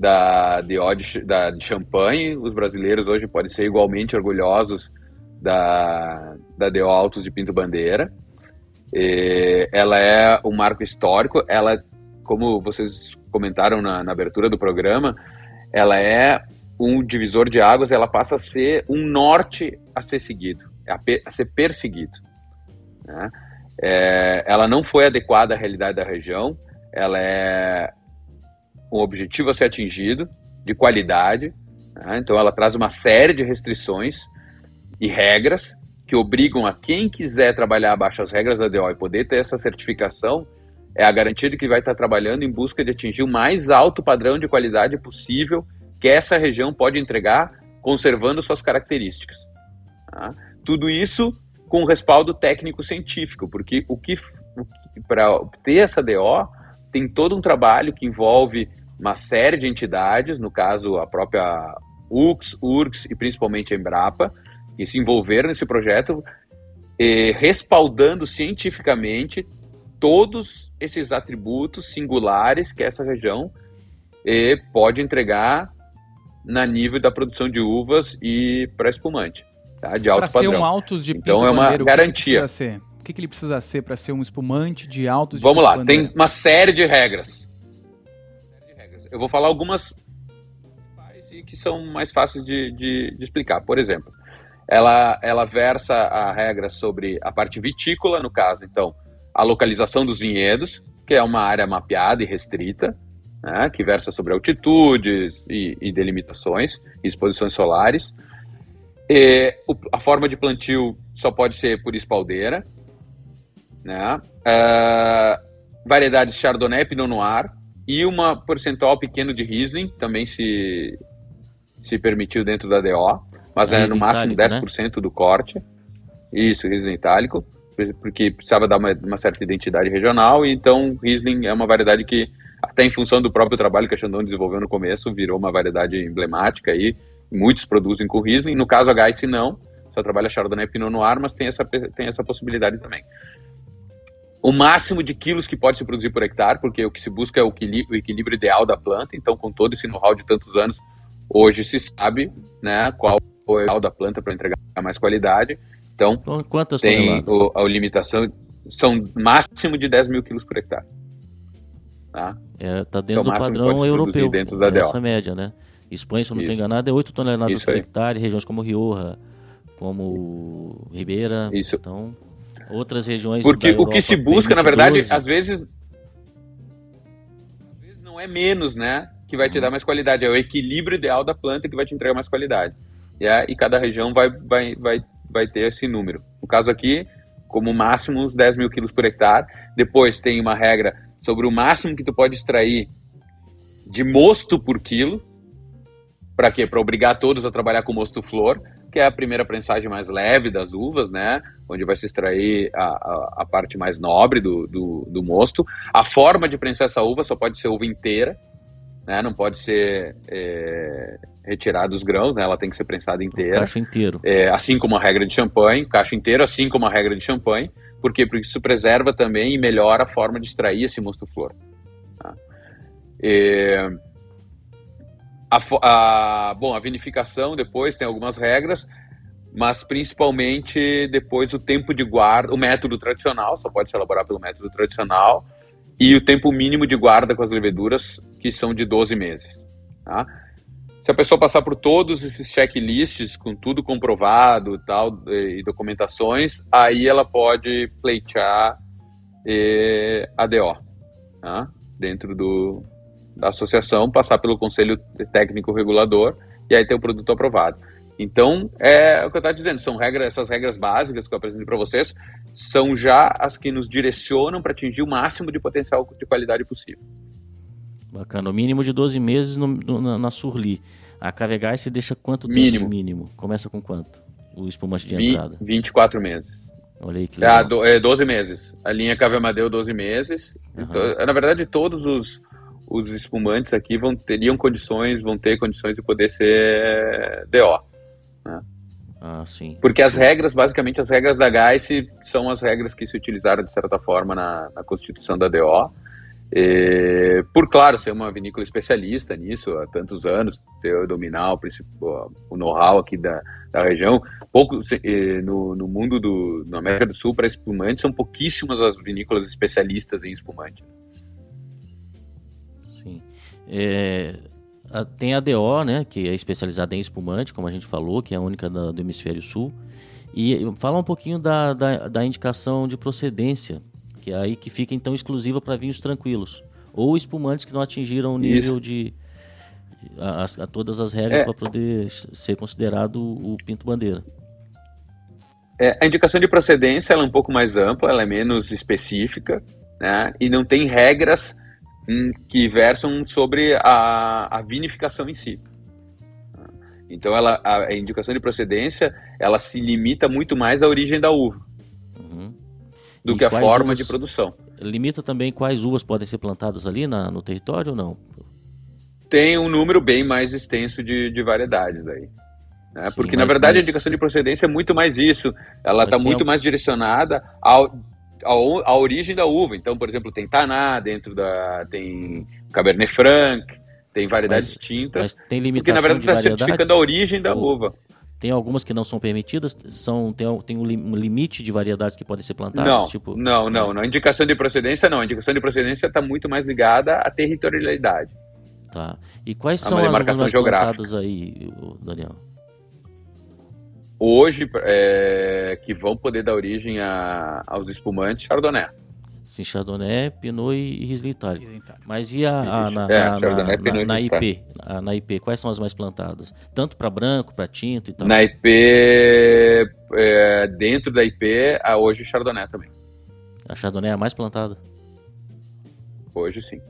da DO de, da, de Champagne. Os brasileiros hoje podem ser igualmente orgulhosos da, da DO Altos de Pinto Bandeira. E ela é um marco histórico. Ela, como vocês comentaram na, na abertura do programa, ela é um divisor de águas. Ela passa a ser um norte a ser seguido, a, a ser perseguido. Né? É, ela não foi adequada à realidade da região. Ela é um objetivo a ser atingido, de qualidade. Né? Então, ela traz uma série de restrições e regras que obrigam a quem quiser trabalhar abaixo das regras da DO e poder ter essa certificação, é a garantia de que vai estar trabalhando em busca de atingir o mais alto padrão de qualidade possível que essa região pode entregar, conservando suas características. Tá? Tudo isso com respaldo técnico-científico, porque o que, que para ter essa DO tem todo um trabalho que envolve uma série de entidades, no caso a própria UX, URGS e principalmente a Embrapa, que se envolveram nesse projeto, eh, respaldando cientificamente todos esses atributos singulares que essa região eh, pode entregar na nível da produção de uvas e para espumante, tá? de alto pra padrão. ser um altos de então é uma garantia. O que, que o que, que ele precisa ser para ser um espumante de altos de Vamos lá, tem uma série de regras eu vou falar algumas que são mais fáceis de, de, de, explicar. Por exemplo, ela, ela versa a regra sobre a parte vitícola, no caso, então, a localização dos vinhedos, que é uma área mapeada e restrita, né, que versa sobre altitudes e, e delimitações, exposições solares. E, a forma de plantio só pode ser por espaldeira, né? Uh, variedades Chardonnay, Pinot Noir e uma percentual pequeno de Riesling também se se permitiu dentro da DO, mas é, no máximo itálico, 10% né? do corte. Isso, Riesling itálico, porque precisava dar uma, uma, certa identidade regional, e então Riesling é uma variedade que, até em função do próprio trabalho que a Chandon desenvolveu no começo, virou uma variedade emblemática e muitos produzem com Riesling. No caso, a Geiss não, só trabalha Chardonnay e Pinot Noir, mas tem essa, tem essa possibilidade também. O máximo de quilos que pode se produzir por hectare, porque o que se busca é o equilíbrio, ideal da planta, então com todo esse know-how de tantos anos, Hoje se sabe né, qual é o ideal da planta para entregar mais qualidade. Então, Quantas tem o, a limitação, são máximo de 10 mil quilos por hectare. Tá, é, tá dentro então, do padrão europeu, dentro da essa média, né? Espanha, se eu não estou enganado, é 8 toneladas Isso por aí. hectare, regiões como Rioja, como Ribeira. Isso. Então, outras regiões. Porque o que se busca, na verdade, às vezes, às vezes não é menos, né? que vai te uhum. dar mais qualidade. É o equilíbrio ideal da planta que vai te entregar mais qualidade. E, é, e cada região vai, vai, vai, vai ter esse número. No caso aqui, como máximo uns 10 mil quilos por hectare. Depois tem uma regra sobre o máximo que tu pode extrair de mosto por quilo. Para quê? Para obrigar todos a trabalhar com mosto flor, que é a primeira prensagem mais leve das uvas, né? Onde vai se extrair a, a, a parte mais nobre do, do, do mosto. A forma de prensar essa uva só pode ser uva inteira, né? Não pode ser é, retirado os grãos, né? Ela tem que ser prensada inteira. O cacho inteiro. É, assim como a regra de champanhe, cacho inteiro, assim como a regra de champanhe. Por quê? Porque isso preserva também e melhora a forma de extrair esse mosto flor. Tá? É, a, a, bom, a vinificação depois tem algumas regras, mas principalmente depois o tempo de guarda, o método tradicional, só pode se elaborar pelo método tradicional, e o tempo mínimo de guarda com as leveduras, que são de 12 meses. Tá? Se a pessoa passar por todos esses checklists, com tudo comprovado tal, e documentações, aí ela pode pleitear eh, ADO, tá? dentro do, da associação, passar pelo Conselho Técnico Regulador e aí ter o produto aprovado. Então, é o que eu estava dizendo, são regras, essas regras básicas que eu apresentei para vocês, são já as que nos direcionam para atingir o máximo de potencial de qualidade possível. Bacana, o mínimo de 12 meses no, no, na Surli. A Cavegás se deixa quanto mínimo. tempo mínimo? Começa com quanto? O espumante de entrada? 24 meses. Olha aí que legal. Ah, do, é 12 meses. A linha Cave Amadeu, 12 meses. Uhum. Então, na verdade, todos os, os espumantes aqui vão teriam condições, vão ter condições de poder ser DO. Né? Ah, sim. Porque as regras, basicamente, as regras da GAIS são as regras que se utilizaram, de certa forma, na, na constituição da DO. E, por, claro, ser uma vinícola especialista nisso há tantos anos, ter dominar o, o know-how aqui da, da região. Pouco, no, no mundo do na América do Sul, para espumante, são pouquíssimas as vinícolas especialistas em espumante. É, tem a DO, né, que é especializada em espumante, como a gente falou, que é a única da, do hemisfério sul. E fala um pouquinho da, da, da, indicação de procedência, que é aí que fica então exclusiva para vinhos tranquilos. Ou espumantes que não atingiram o nível Isso. de. A, a, todas as regras é. para poder ser considerado o Pinto Bandeira. É, a indicação de procedência é um pouco mais ampla, ela é menos específica, né? E não tem regras que versam sobre a, a vinificação em si. Então, ela, a, a, indicação de procedência, ela se limita muito mais à origem da uva uhum. do e que a forma uvas, de produção. Limita também quais uvas podem ser plantadas ali na, no território ou não? Tem um número bem mais extenso de, de variedades aí. Né? Sim, Porque, na verdade, mas... a indicação de procedência é muito mais isso. Ela está muito mais direcionada ao a, a, origem da uva. Então, por exemplo, tem Taná dentro da. tem Cabernet Franc, tem variedades mas, distintas. Mas tem limitação porque, na verdade, está certificando a origem da Ou, uva. Tem algumas que não são permitidas? São, tem, tem um limite de variedades que podem ser plantadas? Não, tipo... não, não, não. Indicação de procedência, não. A indicação de procedência está muito mais ligada à territorialidade. Tá. E quais são as uvas plantadas aí, Daniel? Hoje é, que vão poder dar origem a, aos espumantes Chardonnay. Sim, Chardonnay, Pinot e Riesling Itália. Mas e a, a- na, É, na- Chardonnay, na- Pinot na- na IP? A- na IP, quais são as mais plantadas? Tanto para branco, para tinto e tal. Na IP, é, dentro da IP, a hoje Chardonnay também. A Chardonnay é a mais plantada? Hoje sim.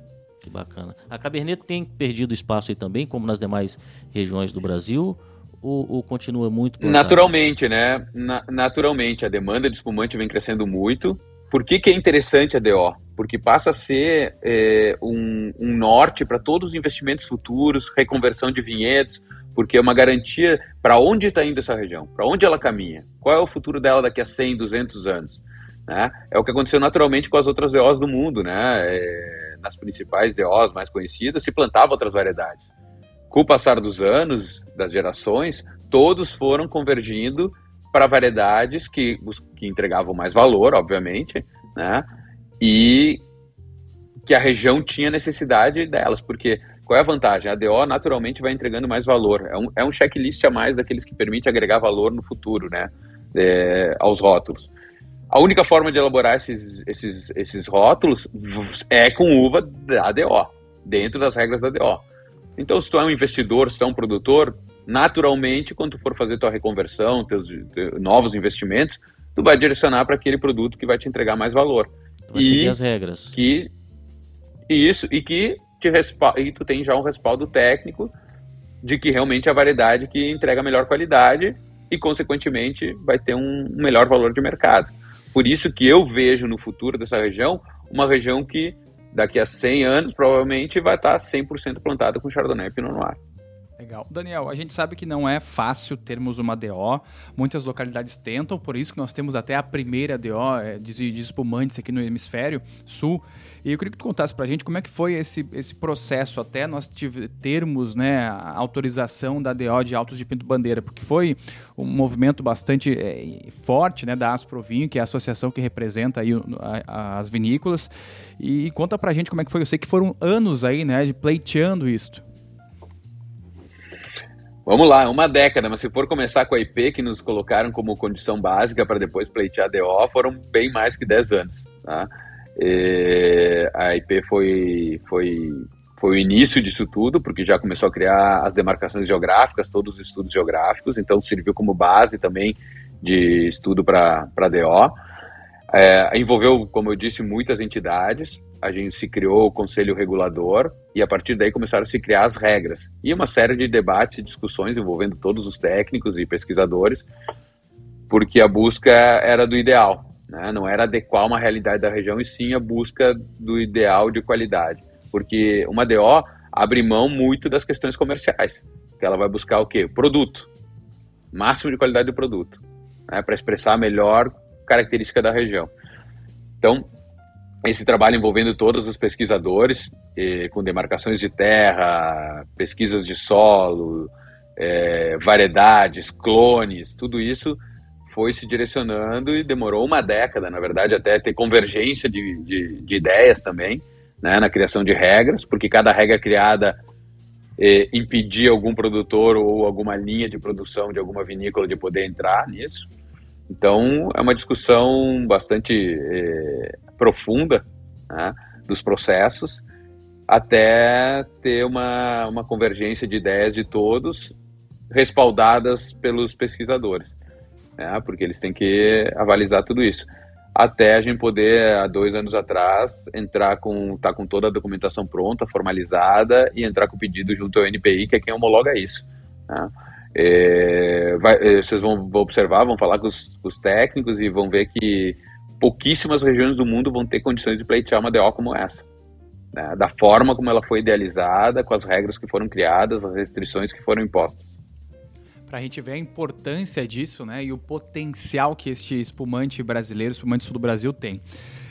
Que bacana. A Cabernet tem perdido espaço aí também, como nas demais regiões do Brasil? Ou, ou continua muito? Naturalmente, né? Na- naturalmente, a demanda de espumante vem crescendo muito. Por que, que é interessante a DO? Porque passa a ser é, um, um norte para todos os investimentos futuros, reconversão de vinhedos, porque é uma garantia para onde está indo essa região, para onde ela caminha, qual é o futuro dela daqui a 100, 200 anos. Né? É o que aconteceu naturalmente com as outras DOs do mundo, né? É, nas principais DOs mais conhecidas, se plantavam outras variedades. Com o passar dos anos, das gerações, todos foram convergindo para variedades que, que entregavam mais valor, obviamente, né? E que a região tinha necessidade delas, porque qual é a vantagem? A DO naturalmente vai entregando mais valor. É um, é um checklist a mais daqueles que permite agregar valor no futuro, né? É, aos rótulos. A única forma de elaborar esses, esses, esses rótulos é com uva da DO, dentro das regras da DO. Então, se tu é um investidor, se tu é um produtor, naturalmente, quando tu for fazer tua reconversão, teus, teus novos investimentos, tu vai direcionar para aquele produto que vai te entregar mais valor. Tu vai E- seguir as regras. Que isso e que te respa- e tu tem já um respaldo técnico de que realmente é a variedade que entrega melhor qualidade e consequentemente vai ter um melhor valor de mercado. Por isso que eu vejo no futuro dessa região uma região que daqui a 100 anos provavelmente vai estar 100% plantada com Chardonnay e Pinot Noir. Legal. Daniel, a gente sabe que não é fácil termos uma DO. Muitas localidades tentam, por isso que nós temos até a primeira DO é, de, de espumantes aqui no hemisfério sul. E eu queria que tu contasse pra gente como é que foi esse, esse processo até nós termos né, a autorização da DO de Altos de Pinto Bandeira, porque foi um movimento bastante é, forte né, da Asprovinho, que é a associação que representa aí o- a- as vinícolas. E conta pra gente como é que foi. Eu sei que foram anos aí, né, de pleiteando isto. Vamos lá, uma década, mas se for começar com a IP, que nos colocaram como condição básica para depois pleitear DO, foram bem mais que 10 anos. Tá? E a IP foi, foi, foi o início disso tudo, porque já começou a criar as demarcações geográficas, todos os estudos geográficos, então serviu como base também de estudo para DO. É, envolveu, como eu disse, muitas entidades. A gente se criou o conselho regulador e a partir daí começaram a se criar as regras e uma série de debates e discussões envolvendo todos os técnicos e pesquisadores, porque a busca era do ideal, né? não era adequar uma realidade da região e sim a busca do ideal de qualidade, porque uma DO abre mão muito das questões comerciais, que ela vai buscar o quê? Produto, máximo de qualidade do produto, né? para expressar a melhor característica da região. Então, esse trabalho envolvendo todos os pesquisadores, com demarcações de terra, pesquisas de solo, eh, variedades, clones, tudo isso foi se direcionando e demorou uma década, na verdade, até ter convergência de, de, de ideias também, né, na criação de regras, porque cada regra criada eh, impedia algum produtor ou alguma linha de produção de alguma vinícola de poder entrar nisso. Então, é uma discussão bastante eh, profunda né, dos processos, até ter uma, uma convergência de ideias de todos, respaldadas pelos pesquisadores, né, porque eles têm que avalizar tudo isso. Até a gente poder, há dois anos atrás, entrar com, tá com toda a documentação pronta, formalizada, e entrar com o pedido junto ao NPI, que é quem homologa isso. Né. É, vai, é, vocês vão, vão observar, vão falar com os, com os, técnicos e vão ver que pouquíssimas regiões do mundo vão ter condições de pleitear uma DO como essa. Né? Da forma como ela foi idealizada, com as regras que foram criadas, as restrições que foram impostas. Para a gente ver a importância disso né, e o potencial que este espumante brasileiro, espumante sul do Brasil, tem.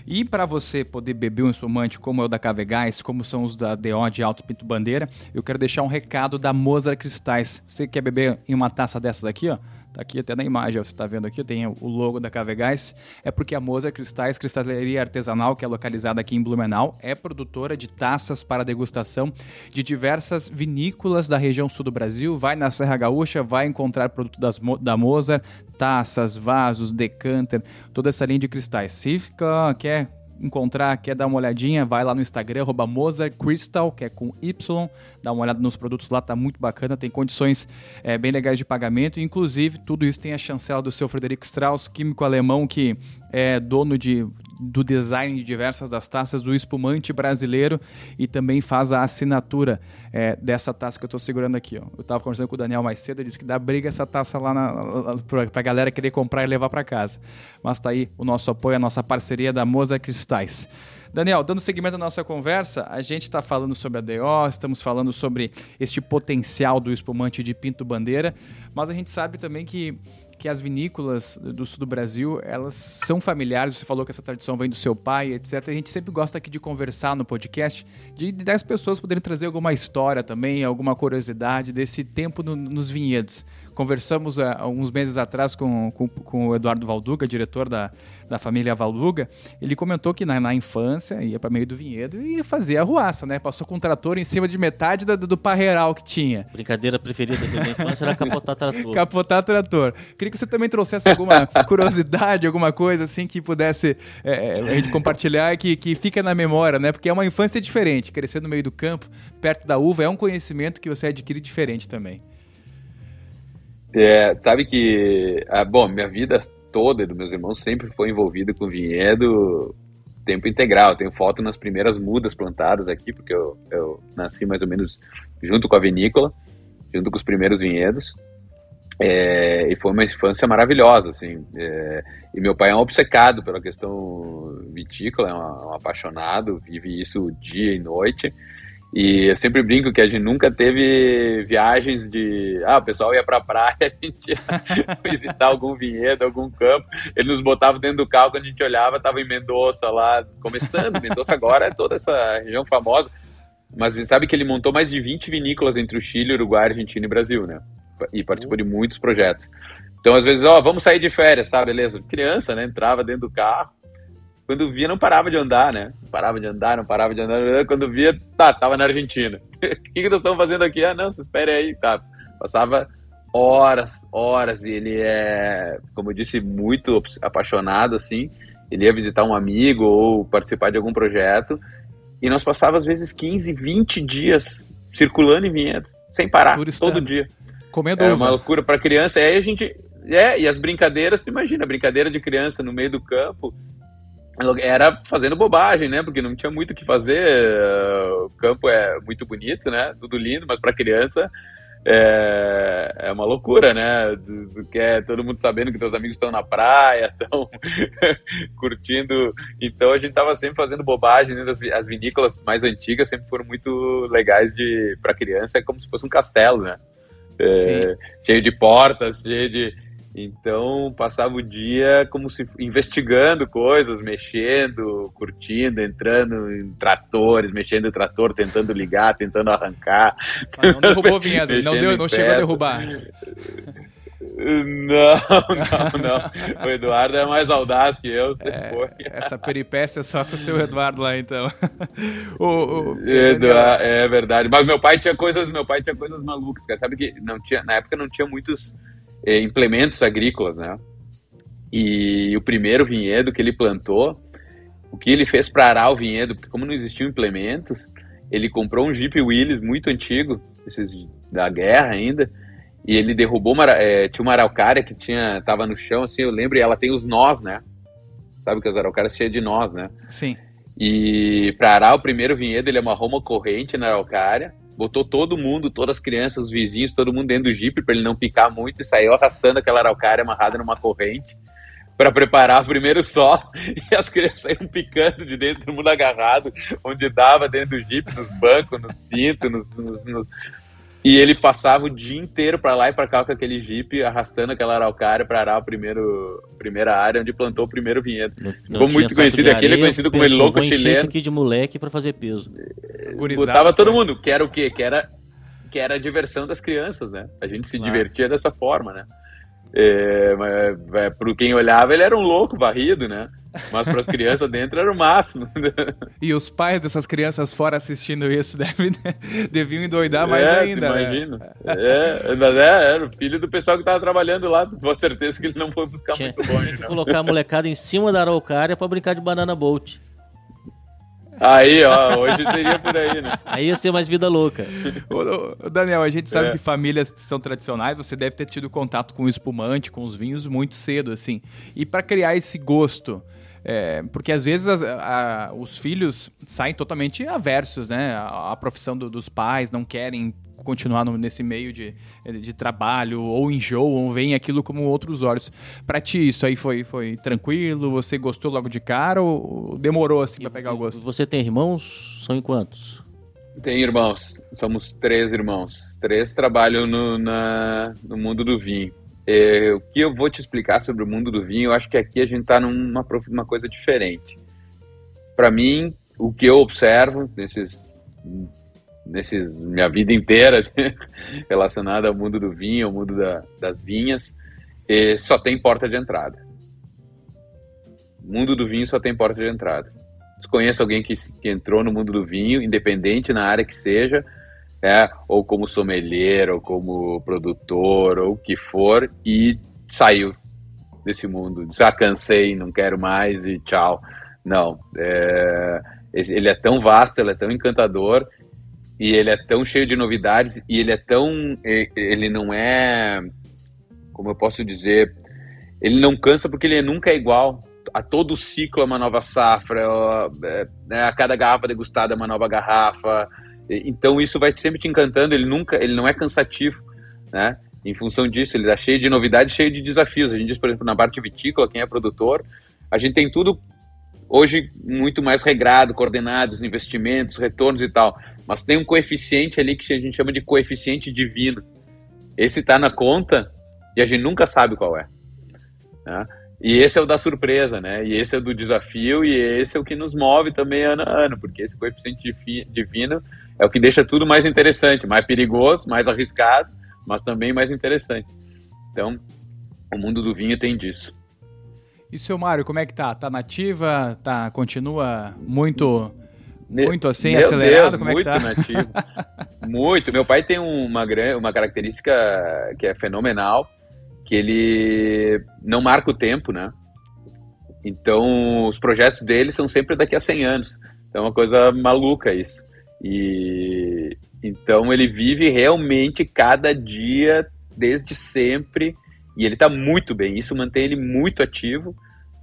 E para você poder beber um espumante como é o da Cavegás, como são os da DO de Alto Pinto Bandeira, eu quero deixar um recado da Mozart Cristais. Você quer beber em uma taça dessas aqui, ó? Tá aqui até na imagem, você está vendo aqui, tem o logo da Cavegás. É porque a Mozart Cristais, cristaleria artesanal, que é localizada aqui em Blumenau, é produtora de taças para degustação de diversas vinícolas da região sul do Brasil. Vai na Serra Gaúcha, vai encontrar produto das, da Mozart, taças, vasos, decanter, toda essa linha de cristais. Se fica, quer encontrar, quer dar uma olhadinha, vai lá no Instagram, arroba Mozart Crystal, que é com Y, dá uma olhada nos produtos lá, tá muito bacana, tem condições é, bem legais de pagamento, inclusive tudo isso tem a chancela do seu Frederico Strauss, químico alemão que é dono de do design de diversas das taças do espumante brasileiro e também faz a assinatura é, dessa taça que eu estou segurando aqui. Ó. Eu estava conversando com o Daniel mais cedo, ele disse que dá briga essa taça lá para a galera querer comprar e levar para casa. Mas está aí o nosso apoio, a nossa parceria da Moza Cristais. Daniel, dando seguimento à nossa conversa, a gente está falando sobre a DO, estamos falando sobre este potencial do espumante de Pinto Bandeira, mas a gente sabe também que que as vinícolas do sul do Brasil, elas são familiares, você falou que essa tradição vem do seu pai, etc. A gente sempre gosta aqui de conversar no podcast, de, de as pessoas poderem trazer alguma história também, alguma curiosidade desse tempo no, nos vinhedos. Conversamos há uh, alguns meses atrás com, com, com, o Eduardo Valduga, diretor da, da família Valduga. Ele comentou que na, na infância ia para meio do vinhedo e fazia arruaça, né? Passou com um trator em cima de metade da, do parreiral que tinha. Brincadeira preferida da minha infância era capotar trator. capotar trator. Queria que você também trouxesse alguma curiosidade, alguma coisa assim que pudesse é, a gente compartilhar que, que fica na memória, né? Porque é uma infância diferente. Crescer no meio do campo, perto da uva, é um conhecimento que você adquire diferente também. É, sabe que, ah, bom, minha vida toda dos meus irmãos sempre foi envolvida com vinhedo tempo integral. tenho foto nas primeiras mudas plantadas aqui, porque eu, eu nasci mais ou menos junto com a vinícola, junto com os primeiros vinhedos. É, e foi uma infância maravilhosa, assim. É, e meu pai é um obcecado pela questão vitícola, é um, um apaixonado, vive isso dia e noite. E eu sempre brinco que a gente nunca teve viagens de. Ah, o pessoal ia pra praia, a gente ia visitar algum vinhedo, algum campo. Ele nos botava dentro do carro, quando a gente olhava, tava em Mendoza lá, começando. Mendoza agora é toda essa região famosa. Mas sabe que ele montou mais de 20 vinícolas entre o Chile, Uruguai, Argentina e Brasil, né? E participou de muitos projetos. Então, às vezes, ó, vamos sair de férias, tá? Beleza. Criança, né? Entrava dentro do carro quando via, não parava de andar, né? Não parava de andar, não parava de andar. Quando via, tá, tava na Argentina. O que, que nós estamos fazendo aqui? Ah, não, espere aí, tá. Passava horas, horas, e ele é, como eu disse, muito apaixonado, assim. Ele ia visitar um amigo ou participar de algum projeto. E nós passávamos, às vezes, 15, 20 dias circulando em vinhedo, sem parar, todo dia. Comendo É uma loucura para criança. Aí a gente. É, e as brincadeiras, tu imagina, brincadeira de criança no meio do campo, era fazendo bobagem, né? Porque não tinha muito o que fazer. O campo é muito bonito, né? Tudo lindo, mas para criança é, é uma loucura, né? Do, que é todo mundo sabendo que teus amigos estão na praia, estão curtindo. Então a gente tava sempre fazendo bobagem. Né? As, as vinícolas mais antigas sempre foram muito legais de para criança, é como se fosse um castelo, né? É, cheio de portas, cheio de então, passava o dia como se investigando coisas, mexendo, curtindo, entrando em tratores, mexendo em trator, tentando ligar, tentando arrancar. Mas não derrubou o vinhedo, não, deu, não chegou a derrubar. Não, não, não. O Eduardo é mais audaz que eu, você é, foi. Essa peripécia é só com o seu Eduardo lá, então. o, o, Eduardo, é verdade. Mas meu pai tinha coisas, meu pai tinha coisas malucas, cara. Sabe que não tinha, na época não tinha muitos é, implementos agrícolas, né? E o primeiro vinhedo que ele plantou, o que ele fez para arar o vinhedo, porque como não existiam implementos, ele comprou um Jeep Willys muito antigo, esses da guerra ainda, e ele derrubou uma, é, tinha uma araucária que tinha tava no chão, assim, eu lembro, e ela tem os nós, né? Sabe que as araucárias cheias de nós, né? Sim. E para arar o primeiro vinhedo, ele amarrou uma corrente na araucária, botou todo mundo, todas as crianças, os vizinhos, todo mundo dentro do jipe para ele não picar muito e saiu arrastando aquela araucária amarrada numa corrente para preparar o primeiro sol. E as crianças saíram picando de dentro, todo mundo agarrado, onde dava, dentro do jipe, nos bancos, no cinto, nos, nos, nos, e ele passava o dia inteiro para lá e para cá com aquele jipe, arrastando aquela araucária para arar a primeiro, primeira área onde plantou o primeiro vinhedo. Não, Ficou muito conhecido aqui, ele é conhecido como ele louco chileno. isso aqui de moleque para fazer peso. Gurizado, Botava todo mundo, que era o quê? Que era, que era a diversão das crianças, né? A gente se claro. divertia dessa forma, né? É, mas, é, para quem olhava, ele era um louco varrido, né? Mas para as crianças dentro era o máximo. e os pais dessas crianças fora assistindo isso devem, deviam endoidar mais é, ainda. Imagina. Né? É, é, era o filho do pessoal que estava trabalhando lá. Com certeza que ele não foi buscar Tinha, muito longe. Não. colocar a molecada em cima da araucária para brincar de banana boat. Aí, ó, hoje seria por aí, né? Aí ia ser mais vida louca. Ô, ô, Daniel, a gente sabe é. que famílias são tradicionais, você deve ter tido contato com o espumante, com os vinhos muito cedo, assim. E para criar esse gosto, é, porque às vezes as, a, os filhos saem totalmente aversos, né? A, a profissão do, dos pais, não querem continuar no, nesse meio de, de trabalho, ou enjoam, ou veem aquilo como outros olhos. Para ti, isso aí foi, foi tranquilo? Você gostou logo de cara ou demorou assim para pegar o gosto? Você tem irmãos? São em quantos? Tem irmãos, somos três irmãos. Três trabalham no, na, no mundo do vinho. É, o que eu vou te explicar sobre o mundo do vinho, eu acho que aqui a gente está numa uma coisa diferente. Para mim, o que eu observo nesses nesses minha vida inteira relacionada ao mundo do vinho, ao mundo da, das vinhas, só tem porta de entrada. O mundo do vinho só tem porta de entrada. Desconheço alguém que, que entrou no mundo do vinho, independente na área que seja, é, ou como sommelier, ou como produtor, ou o que for, e saiu desse mundo. Já cansei, não quero mais e tchau. Não. É, ele é tão vasto, ele é tão encantador e ele é tão cheio de novidades e ele é tão ele não é como eu posso dizer ele não cansa porque ele nunca é igual a todo ciclo é uma nova safra é, né, a cada garrafa degustada é uma nova garrafa. Então isso vai sempre te encantando ele nunca ele não é cansativo né? Em função disso ele está cheio de novidades cheio de desafios. A gente diz por exemplo na parte vitícola quem é produtor a gente tem tudo hoje muito mais regrado, coordenados, investimentos, retornos e tal. Mas tem um coeficiente ali que a gente chama de coeficiente divino. Esse está na conta e a gente nunca sabe qual é. Né? E esse é o da surpresa, né? E esse é o do desafio e esse é o que nos move também ano a ano, porque esse coeficiente divino é o que deixa tudo mais interessante, mais perigoso, mais arriscado, mas também mais interessante. Então, o mundo do vinho tem disso. E seu Mário, como é que tá? Tá nativa? Tá, continua muito muito assim, Meu acelerado? Deus, como muito é que tá? nativo. muito. Meu pai tem uma, uma característica que é fenomenal, que ele não marca o tempo, né? Então, os projetos dele são sempre daqui a 100 anos. Então, é uma coisa maluca isso. E então ele vive realmente cada dia desde sempre e ele está muito bem. Isso mantém ele muito ativo.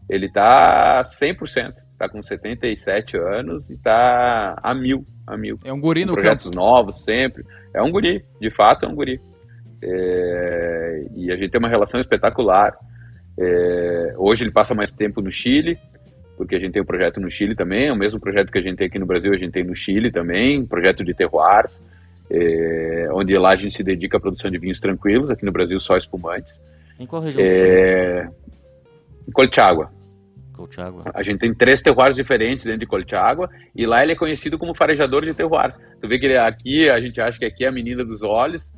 Ele está 100%. Está com 77 anos e está a mil, a mil. É um guri com no projetos campo. novos sempre. É um guri, de fato é um guri. É... e a gente tem uma relação espetacular. É... hoje ele passa mais tempo no Chile, porque a gente tem um projeto no Chile também, é o mesmo projeto que a gente tem aqui no Brasil, a gente tem no Chile também, um projeto de terroirs, é... onde lá a gente se dedica à produção de vinhos tranquilos, aqui no Brasil só espumantes. Em qual região é... Em Colchagua. Colchagua. A gente tem três terroirs diferentes dentro de Colchagua e lá ele é conhecido como farejador de terroirs. Tu vê que ele é aqui, a gente acha que aqui é a menina dos olhos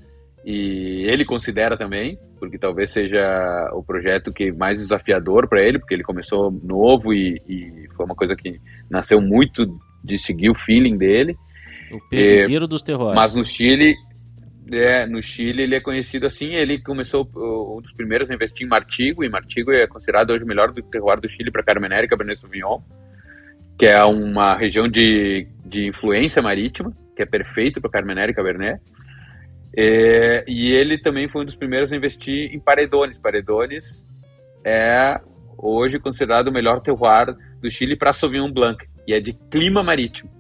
e ele considera também, porque talvez seja o projeto que mais desafiador para ele, porque ele começou novo e, e, foi uma coisa que nasceu muito de seguir o feeling dele. O perdigueiro dos terroirs. Mas no Chile é, no Chile ele é conhecido assim, ele começou um dos primeiros a investir em Martigo, e Martigo é considerado hoje o melhor do terroir do Chile para Carmenère e Cabernet Sauvignon, que é uma região de, de influência marítima, que é perfeito para Carmenère e. É, e ele também foi um dos primeiros a investir em paredones. Paredones é hoje considerado o melhor terroir do Chile para Sauvignon Blanc, e é de clima marítimo.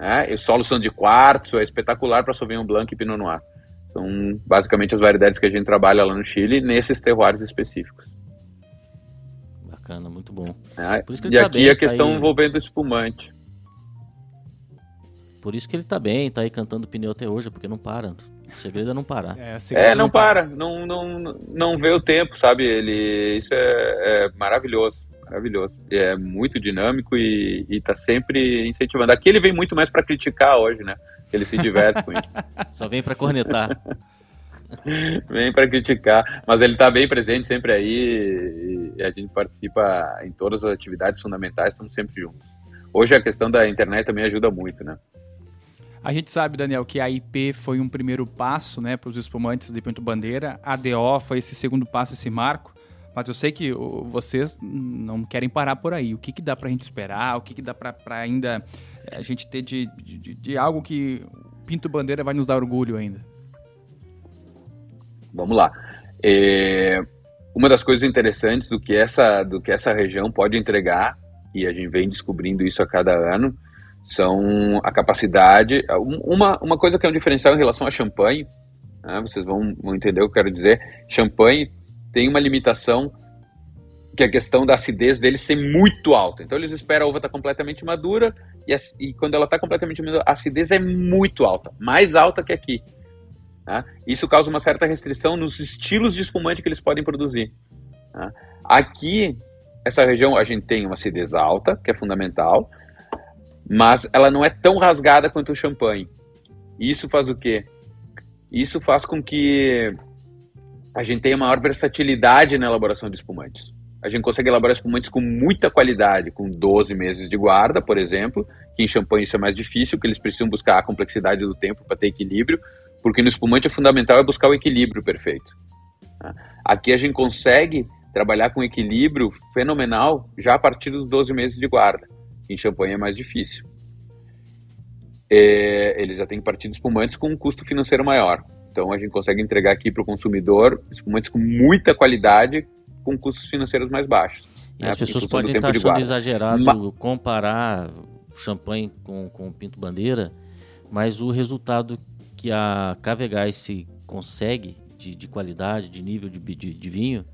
Né? Os solos são de quartzo, é espetacular para Sauvignon Blanc e Pinot Noir. São basicamente as variedades que a gente trabalha lá no Chile, nesses terroirs específicos. Bacana, muito bom. É, e tá aqui bem, a tá questão tá aí... envolvendo espumante. Por isso que ele tá bem, tá aí cantando pneu até hoje, porque não para. O segredo é não parar. É, é não, não para, não, não, não vê o tempo, sabe? Ele, isso é, é maravilhoso maravilhoso. É muito dinâmico e, está sempre incentivando. Aqui ele vem muito mais para criticar hoje, né? Ele se diverte com isso. Só vem para cornetar. vem para criticar, mas ele está bem presente sempre aí e a gente participa em todas as atividades fundamentais, estamos sempre juntos. Hoje a questão da internet também ajuda muito, né? A gente sabe, Daniel, que a IP foi um primeiro passo né, para os espumantes de Pinto Bandeira, a DO foi esse segundo passo, esse marco Mas eu sei que vocês não querem parar por aí. O que, que dá para a gente esperar? O que, que dá para ainda eh, a gente ter de, de, de algo que Pinto Bandeira vai nos dar orgulho ainda? Vamos lá. É, uma das coisas interessantes do que essa do que essa região pode entregar e a gente vem descobrindo isso a cada ano são a capacidade uma, uma coisa que é um diferencial em relação a champanhe né, vocês vão, vão entender o que eu quero dizer champanhe tem uma limitação que é a questão da acidez dele ser muito alta então eles esperam a uva estar tá completamente madura e, e quando ela está completamente madura a acidez é muito alta mais alta que aqui Tá? Isso causa uma certa restrição nos estilos de espumante que eles podem produzir. Tá? Aqui, essa região, a gente tem uma acidez alta, que é fundamental, mas ela não é tão rasgada quanto o champanhe. Isso faz o quê? Isso faz com que a gente tenha maior versatilidade na elaboração de espumantes. A gente consegue elaborar espumantes com muita qualidade, com 12 meses de guarda, por exemplo, que em champanhe isso é mais difícil, que eles precisam buscar a complexidade do tempo para ter equilíbrio, porque no espumante é fundamental é buscar o equilíbrio perfeito. Tá? Aqui a gente consegue trabalhar com equilíbrio fenomenal já a partir dos 12 meses de guarda. Em champanhe é mais difícil. É, eles já têm partido espumantes com um custo financeiro maior. Então a gente consegue entregar aqui para o consumidor espumantes com muita qualidade com custos financeiros mais baixos. E né? as pessoas podem estar achando exagerado Ma... comparar champanhe com, com Pinto Bandeira, mas o resultado que a se consegue de, de, qualidade, de nível de, de, de, vinho,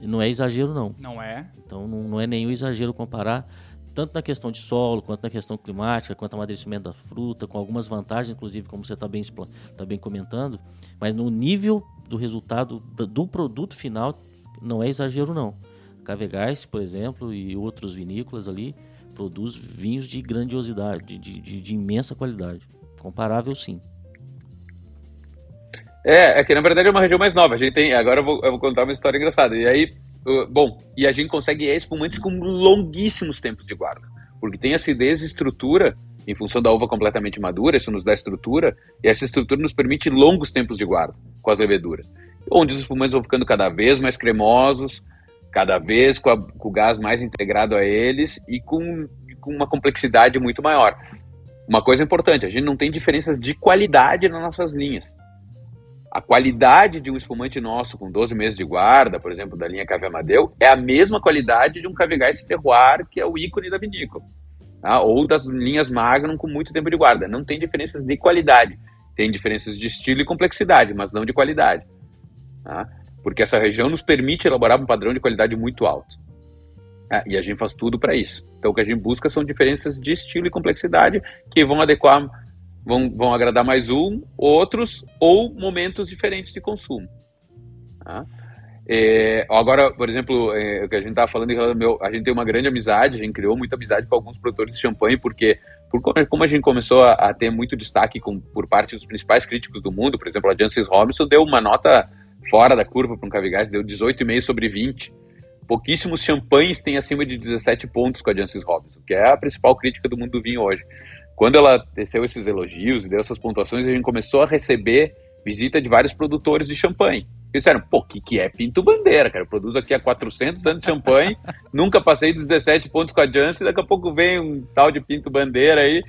não é exagero não. Não é. Então não, não, é nenhum exagero comparar tanto na questão de solo, quanto na questão climática, quanto amadurecimento da fruta, com algumas vantagens, inclusive, como você está bem, tá bem comentando, mas no nível do resultado do, produto final, não é exagero não. Cavegás, por exemplo, e outros vinícolas ali, produz vinhos de grandiosidade, de, de, de imensa qualidade. Comparável sim. É, é que na verdade é uma região mais nova. A gente tem. Agora eu vou, eu vou contar uma história engraçada. E aí, uh, bom, e a gente consegue espumantes com longuíssimos tempos de guarda. Porque tem acidez e estrutura, em função da uva completamente madura, isso nos dá estrutura, e essa estrutura nos permite longos tempos de guarda com as leveduras. Onde os espumantes vão ficando cada vez mais cremosos, cada vez com, a, com o gás mais integrado a eles e com, com uma complexidade muito maior. Uma coisa importante, a gente não tem diferenças de qualidade nas nossas linhas a qualidade de um espumante nosso com 12 meses de guarda, por exemplo, da linha Cave Amadeu, é a mesma qualidade de um Cavegás Terroir, que é o ícone da vinícola. Tá? Ou das linhas Magnum com muito tempo de guarda. Não tem diferenças de qualidade. Tem diferenças de estilo e complexidade, mas não de qualidade. Tá? Porque essa região nos permite elaborar um padrão de qualidade muito alto. Tá? E a gente faz tudo para isso. Então, o que a gente busca são diferenças de estilo e complexidade que vão adequar vão, vão agradar mais um, outros, ou momentos diferentes de consumo. Tá? É, agora, por exemplo, é, o que a gente estava falando, a gente tem uma grande amizade, a gente criou muita amizade com alguns produtores de champanhe, porque por como a gente começou a, a ter muito destaque com, por parte dos principais críticos do mundo, por exemplo, a Jancis Robinson deu uma nota fora da curva para um Cavigás, deu 18,5 sobre 20. Pouquíssimos champanhes têm acima de 17 pontos com a Jancis Robinson, que é a principal crítica do mundo do vinho hoje. Quando ela teceu esses elogios e deu essas pontuações, a gente começou a receber visita de vários produtores de champanhe. Eles disseram, pô, o que, que é Pinto Bandeira, cara? Eu produzo aqui há 400 anos de champanhe, nunca passei dos 17 pontos com a Janssen, daqui a pouco vem um tal de Pinto Bandeira aí,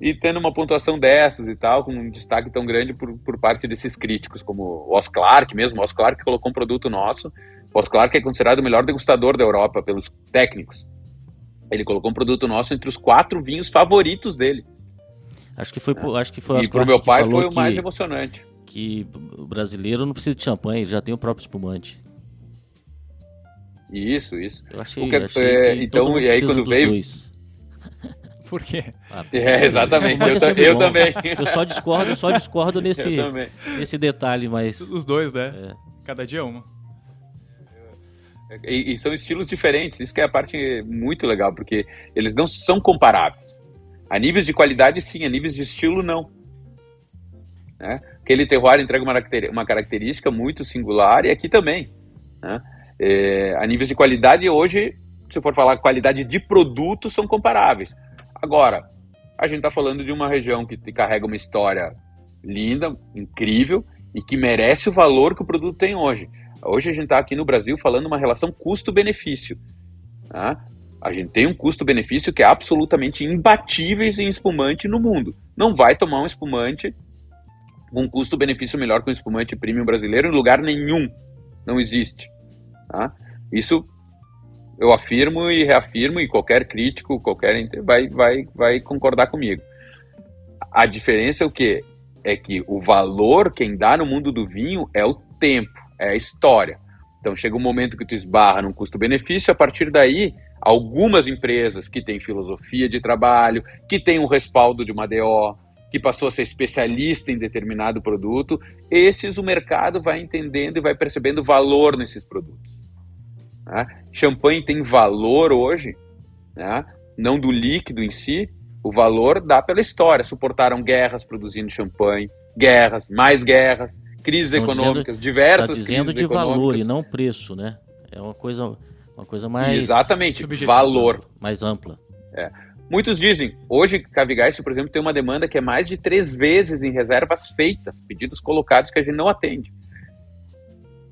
e tendo uma pontuação dessas e tal, com um destaque tão grande por, por parte desses críticos, como o Os Clark mesmo, o Os Clark colocou um produto nosso, o Os Clark é considerado o melhor degustador da Europa pelos técnicos. Ele colocou um produto nosso entre os quatro vinhos favoritos dele. Acho que foi, é. acho que foi. E pro meu pai foi o mais emocionante. Que o brasileiro não precisa de champanhe, ele já tem o próprio espumante. Isso, isso. Eu achei, que, achei é, que então e aí quando veio. Dois. Por quê? Ah, é, exatamente. Eu, é eu também. Eu só discordo, só discordo nesse, nesse detalhe, mas. Os dois, né? É. Cada dia uma. E, e, são estilos diferentes, isso que é a parte muito legal, porque eles não são comparáveis. A níveis de qualidade, sim, a níveis de estilo, não. Né? Aquele terroir entrega uma, característica muito singular, e aqui também. Né? É, a níveis de qualidade, hoje, se for falar qualidade de produto, são comparáveis. Agora, a gente está falando de uma região que carrega uma história linda, incrível, e que merece o valor que o produto tem hoje. Hoje a gente está aqui no Brasil falando uma relação custo-benefício. Tá? A gente tem um custo-benefício que é absolutamente imbatíveis em espumante no mundo. Não vai tomar um espumante com um custo-benefício melhor que um espumante premium brasileiro em lugar nenhum. Não existe. Tá? Isso eu afirmo e reafirmo, e qualquer crítico, qualquer vai, vai, vai concordar comigo. A diferença é o quê? É que o valor, quem dá no mundo do vinho, é o tempo, é a história. Então chega um momento que tu esbarra num custo-benefício, a partir daí, algumas empresas que têm filosofia de trabalho, que têm um respaldo de uma DO, que passou a ser especialista em determinado produto, esses o mercado vai entendendo e vai percebendo valor nesses produtos. Né? Champanhe tem valor hoje, né? não do líquido em si, o valor dá pela história. Suportaram guerras produzindo champanhe, guerras, mais guerras, crises Estão econômicas, dizendo, diversas tá dizendo de valor e não preço, né? É uma coisa, uma coisa mais exatamente valor, mais ampla. É. Muitos dizem, hoje Cavigás, por exemplo, tem uma demanda que é mais de três vezes em reservas feitas, pedidos colocados que a gente não atende.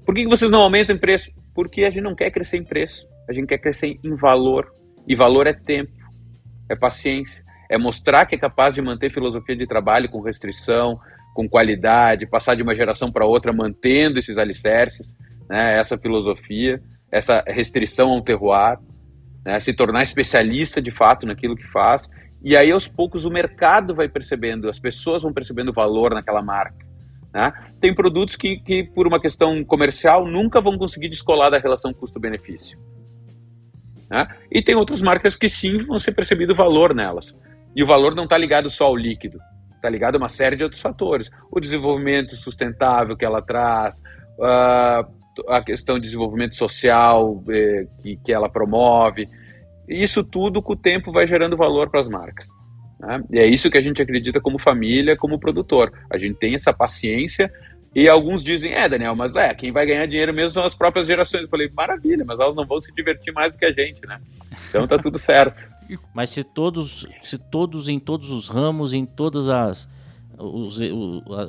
Por que vocês não aumentam em preço? Porque a gente não quer crescer em preço, a gente quer crescer em valor. E valor é tempo, é paciência, é mostrar que é capaz de manter filosofia de trabalho com restrição, com qualidade, passar de uma geração para outra mantendo esses alicerces, né, essa filosofia, essa restrição ao terroir né, se tornar especialista de fato naquilo que faz. E aí, aos poucos, o mercado vai percebendo, as pessoas vão percebendo o valor naquela marca. Né? Tem produtos que, que, por uma questão comercial, nunca vão conseguir descolar da relação custo-benefício. Né? E tem outras marcas que sim vão ser percebido o valor nelas. E o valor não está ligado só ao líquido, está ligado a uma série de outros fatores. O desenvolvimento sustentável que ela traz, uh, a questão de desenvolvimento social eh, que ela promove. Isso tudo, com o tempo, vai gerando valor para as marcas. Né? E é isso que a gente acredita como família, como produtor. A gente tem essa paciência e alguns dizem, é, Daniel, mas é, quem vai ganhar dinheiro mesmo são as próprias gerações. Eu falei, maravilha, mas elas não vão se divertir mais do que a gente, né? Então tá tudo certo. Mas se todos, se todos em todos os ramos, em todas as os,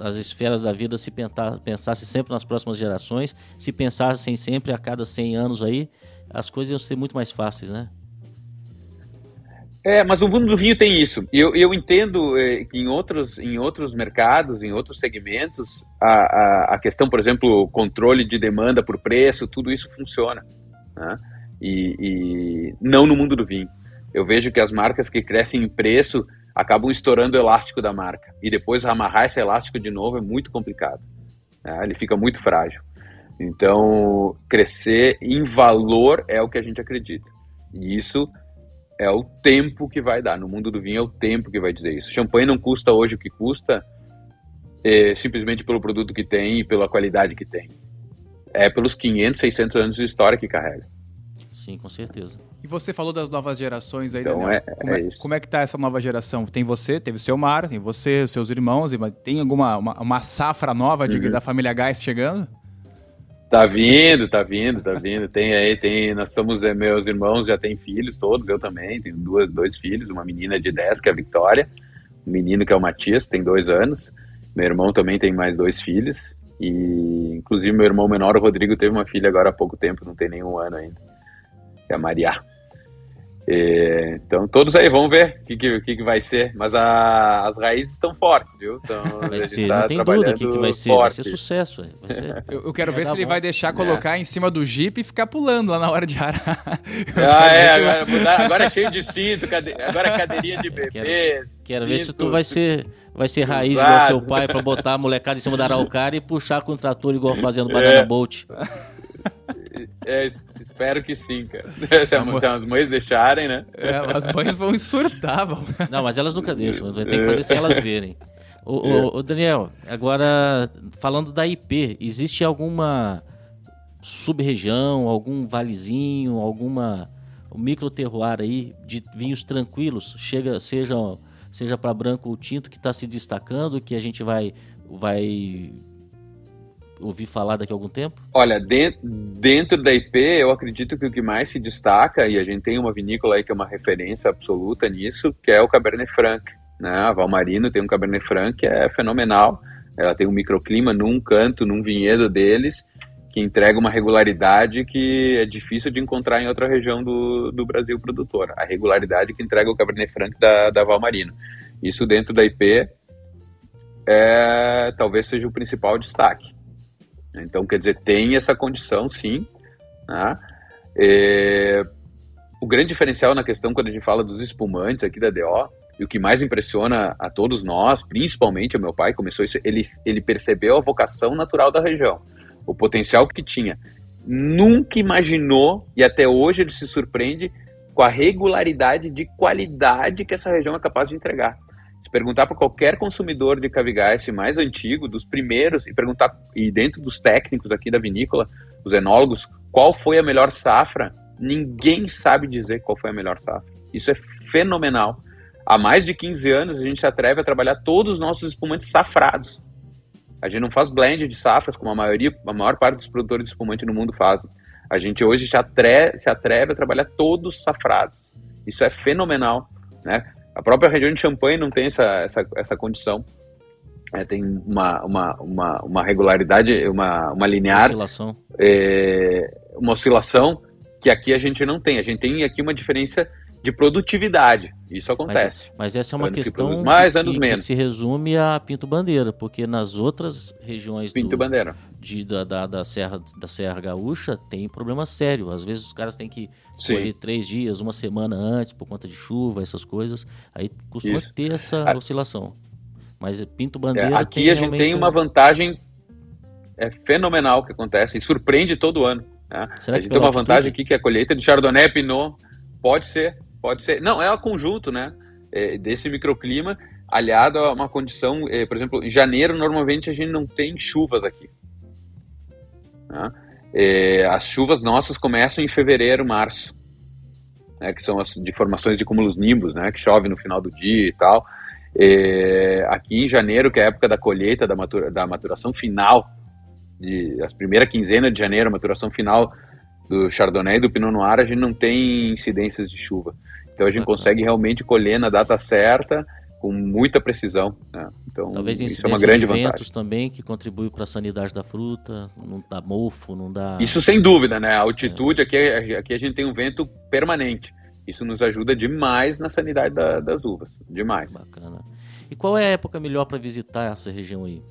as esferas da vida se pensar, pensasse sempre nas próximas gerações, se pensassem sempre a cada 100 anos aí, as coisas iam ser muito mais fáceis, né? É, mas o mundo do vinho tem isso. Eu, eu entendo é, que em outros, em outros mercados, em outros segmentos, a, a, a, questão, por exemplo, controle de demanda por preço, tudo isso funciona. Né? E, e não no mundo do vinho. Eu vejo que as marcas que crescem em preço acabam estourando o elástico da marca. E depois amarrar esse elástico de novo é muito complicado. Né? Ele fica muito frágil. Então, crescer em valor é o que a gente acredita. E isso é o tempo que vai dar. No mundo do vinho é o tempo que vai dizer isso. Champanhe não custa hoje o que custa é, simplesmente pelo produto que tem e pela qualidade que tem. É pelos 500, 600 anos de história que carrega. Sim, com certeza. E você falou das novas gerações aí, então, Daniel. É, como, é, é como é que tá essa nova geração? Tem você, teve o seu Mar, tem você, seus irmãos, tem alguma uma, uma safra nova de, uhum. da família Gás chegando? Tá vindo, tá vindo, tá vindo. Tem aí, tem. Nós somos, é, meus irmãos já têm filhos, todos, eu também. Tenho duas, dois filhos, uma menina de 10, que é a Vitória, um menino que é o Matias, tem dois anos. Meu irmão também tem mais dois filhos. E inclusive meu irmão menor, o Rodrigo, teve uma filha agora há pouco tempo, não tem nenhum ano ainda que é a Maria. E, então, todos aí, vamos ver o que, que, que, vai ser. Mas a, as raízes estão fortes, viu? Então, vai ser, tá não tem dúvida que, que vai ser. Forte. Vai ser sucesso. Vai ser, eu, eu, quero ver se ele bom. vai deixar é. colocar é. em cima do Jeep e ficar pulando lá na hora de arar. Ah, é, agora, mudar, agora é cheio de cinto, cade... agora é cadeirinha de bebês. Quero, quero ver se tu vai ser vai ser raiz Exato. igual seu pai para botar a molecada em cima da araucária e puxar com o trator igual fazendo banana é. bolt. É, espero que sim, cara. Se, Amor... as mães deixarem, né? É, as mães vão surtar, vão. Não, mas elas nunca deixam. Tem que fazer sem elas verem. O, o, o, Daniel, agora falando da IP, existe alguma sub-região, algum valezinho, alguma micro terroir aí de vinhos tranquilos, chega, seja seja para branco ou tinto que está se destacando, que a gente vai vai ouvir falar daqui a algum tempo? Olha, dentro, dentro da IP, eu acredito que o que mais se destaca, e a gente tem uma vinícola aí que é uma referência absoluta nisso, que é o Cabernet Franc. Né? A Valmarino tem um Cabernet Franc que é fenomenal. Ela tem um microclima num canto, num vinhedo deles, que entrega uma regularidade que é difícil de encontrar em outra região do, do Brasil produtora. A regularidade que entrega o Cabernet Franc da, da Valmarino. Isso dentro da IP é, talvez seja o principal destaque. Então, quer dizer, tem essa condição, sim. Né? É, o grande diferencial na questão, quando a gente fala dos espumantes aqui da DO, e o que mais impressiona a todos nós, principalmente o meu pai, começou isso, ele, ele percebeu a vocação natural da região o potencial que tinha. Nunca imaginou, e até hoje ele se surpreende com a regularidade de qualidade que essa região é capaz de entregar. Perguntar para qualquer consumidor de Cavigás mais antigo, dos primeiros, e perguntar, e dentro dos técnicos aqui da vinícola, os enólogos, qual foi a melhor safra, ninguém sabe dizer qual foi a melhor safra. Isso é fenomenal. Há mais de 15 anos a gente se atreve a trabalhar todos os nossos espumantes safrados. A gente não faz blend de safras, como a maioria, a maior parte dos produtores de espumante no mundo fazem. A gente hoje atreve, se atreve a trabalhar todos safrados. Isso é fenomenal, né? A própria região de Champagne não tem essa, essa, essa condição. É, tem uma, uma, uma, uma, regularidade, uma, uma linear. Oscilação. É, uma oscilação que aqui a gente não tem. A gente tem aqui uma diferença de produtividade. Isso acontece. Mas, mas essa é uma anos questão se mais, anos que, menos. que se resume a Pinto Bandeira, porque nas outras regiões Pinto do, Bandeira. De, da, da, da, Serra, da Serra Gaúcha tem problema sério. Às vezes os caras têm que colher três dias, uma semana antes, por conta de chuva, essas coisas. Aí costuma Isso. ter essa a... oscilação. Mas Pinto é, Bandeira. É, aqui a gente tem uma vantagem é fenomenal que acontece e surpreende todo ano. Né? a gente tem uma vantagem aqui que é a colheita de Chardonnay Pinot pode ser Pode ser. Não, é o conjunto, né? É, desse microclima aliado a uma condição, é, por exemplo, em janeiro normalmente a gente não tem chuvas aqui. Né? É, as chuvas nossas começam em fevereiro, março, né? que são as de formações de cúmulos nimbus, né? Que chove no final do dia e tal. É, aqui em janeiro, que é a época da colheita, da, matura, da maturação final, de, primeira quinzena de janeiro, maturação final do Chardonnay e do Pinot Noir, a gente não tem incidências de chuva. Então a gente consegue realmente colher na data certa, com muita precisão. Né? Então, Talvez isso é uma grande de ventos vantagem. também que contribui para a sanidade da fruta, não dá mofo, não dá. Isso sem dúvida, né? A altitude é. aqui, aqui a gente tem um vento permanente. Isso nos ajuda demais na sanidade da, das uvas, demais. Bacana. E qual é a época melhor para visitar essa região aí?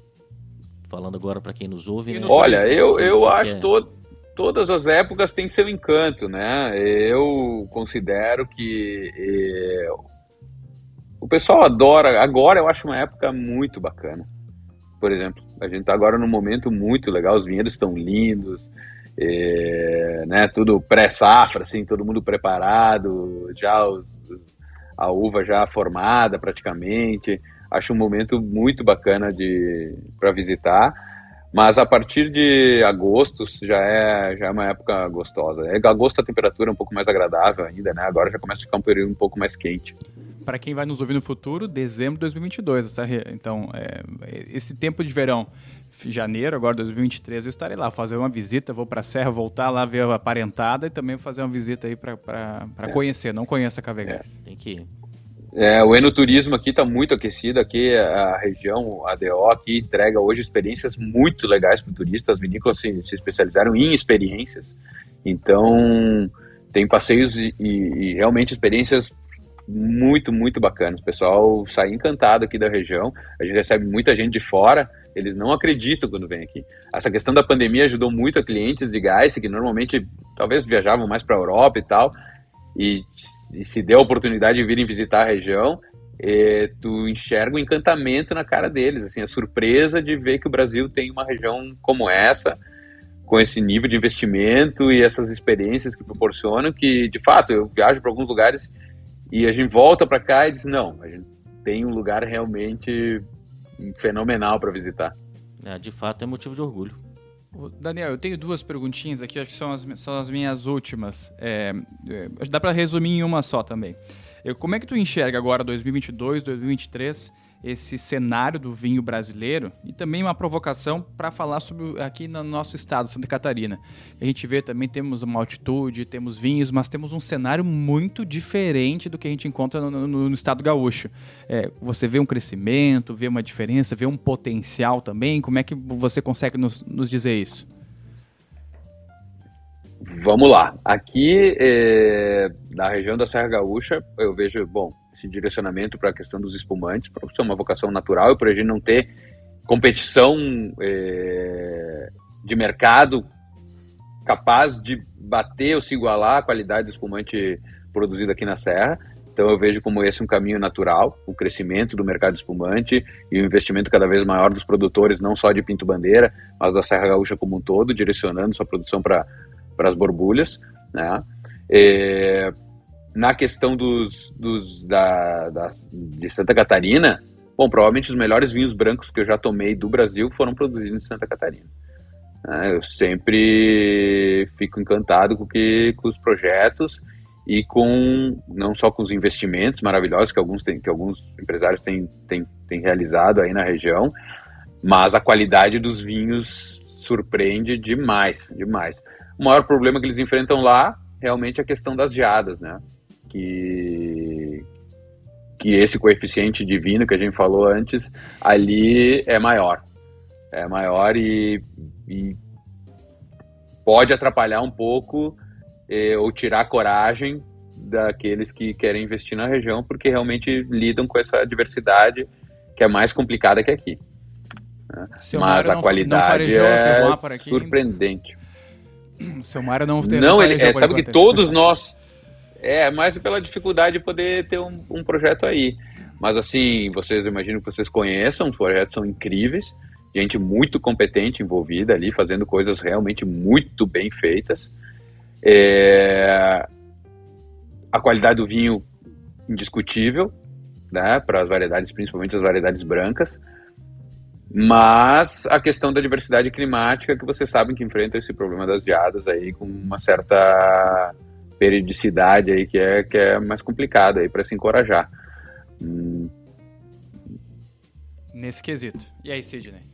Falando agora para quem nos ouve. Né? Olha, eu, eu acho é? todo todas as épocas têm seu encanto, né? Eu considero que eh, o pessoal adora. Agora eu acho uma época muito bacana. Por exemplo, a gente está agora num momento muito legal, os vinhedos estão lindos, eh, né? Tudo pré-safra, assim, todo mundo preparado, já os, a uva já formada praticamente. Acho um momento muito bacana de para visitar. Mas a partir de agosto já é, já é uma época gostosa. É, agosto a temperatura é um pouco mais agradável ainda, né? Agora já começa a ficar um período um pouco mais quente. Para quem vai nos ouvir no futuro, dezembro de 2022. Essa, então, é, esse tempo de verão, janeiro, agora 2023, eu estarei lá, fazer uma visita, vou para a Serra, voltar lá ver a parentada e também fazer uma visita aí para é. conhecer. Não conheço a Cavegás. É. Tem que ir. É, o enoturismo aqui está muito aquecido, aqui a região, a DO aqui entrega hoje experiências muito legais para o turista, as vinícolas se, se, especializaram em experiências, então tem passeios e, e, realmente experiências muito, muito bacanas, o pessoal sai encantado aqui da região, a gente recebe muita gente de fora, eles não acreditam quando vem aqui. Essa questão da pandemia ajudou muito a clientes de gás que normalmente talvez viajavam mais para a Europa e tal, e e se der a oportunidade de virem visitar a região, é, tu enxerga o encantamento na cara deles, assim, a surpresa de ver que o Brasil tem uma região como essa, com esse nível de investimento e essas experiências que proporcionam, que de fato eu viajo para alguns lugares e a gente volta para cá e diz não, a gente tem um lugar realmente fenomenal para visitar. É, de fato é motivo de orgulho. Daniel, eu tenho duas perguntinhas aqui, acho que são as, são as minhas últimas. É, é, dá para resumir em uma só também. Eu, como é que tu enxerga agora 2022, 2023 esse cenário do vinho brasileiro e também uma provocação para falar sobre aqui no nosso estado, Santa Catarina. A gente vê também temos uma altitude, temos vinhos, mas temos um cenário muito diferente do que a gente encontra no, no, no estado gaúcho. É, você vê um crescimento, vê uma diferença, vê um potencial também. Como é que você consegue nos, nos dizer isso? Vamos lá. Aqui, é, na região da Serra Gaúcha, eu vejo, bom, esse direcionamento para a questão dos espumantes, para ser uma vocação natural e para a gente não ter competição é, de mercado capaz de bater ou se igualar a qualidade do espumante produzido aqui na Serra. Então eu vejo como esse um caminho natural, o crescimento do mercado espumante e o investimento cada vez maior dos produtores, não só de Pinto Bandeira, mas da Serra Gaúcha como um todo, direcionando sua produção para as borbulhas. Né? É, na questão dos, dos da, da, de Santa Catarina, bom, provavelmente os melhores vinhos brancos que eu já tomei do Brasil foram produzidos em Santa Catarina. É, eu sempre fico encantado com, que, com os projetos e com não só com os investimentos maravilhosos que alguns têm, que alguns empresários têm, têm, têm realizado aí na região, mas a qualidade dos vinhos surpreende demais, demais. O maior problema que eles enfrentam lá realmente é a questão das geadas, né? Que que esse coeficiente divino que a gente falou antes ali é maior, é maior e, e pode atrapalhar um pouco eh, ou tirar coragem daqueles que querem investir na região, porque realmente lidam com essa diversidade que é mais complicada que aqui. Né? Mas a qualidade é surpreendente. O seu Mário não teve Não, ele, é, sabe que todos nós. É, mais pela dificuldade de poder ter um, um projeto aí. Mas assim, vocês imagino que vocês conheçam, os projetos são incríveis, gente muito competente envolvida ali, fazendo coisas realmente muito bem feitas. É... A qualidade do vinho indiscutível, né, para as variedades, principalmente as variedades brancas. Mas a questão da diversidade climática, que vocês sabem que enfrenta esse problema das geadas aí com uma certa periodicidade aí que é, que é mais complicada aí para se encorajar. Hum. Nesse quesito. E aí, Sidney?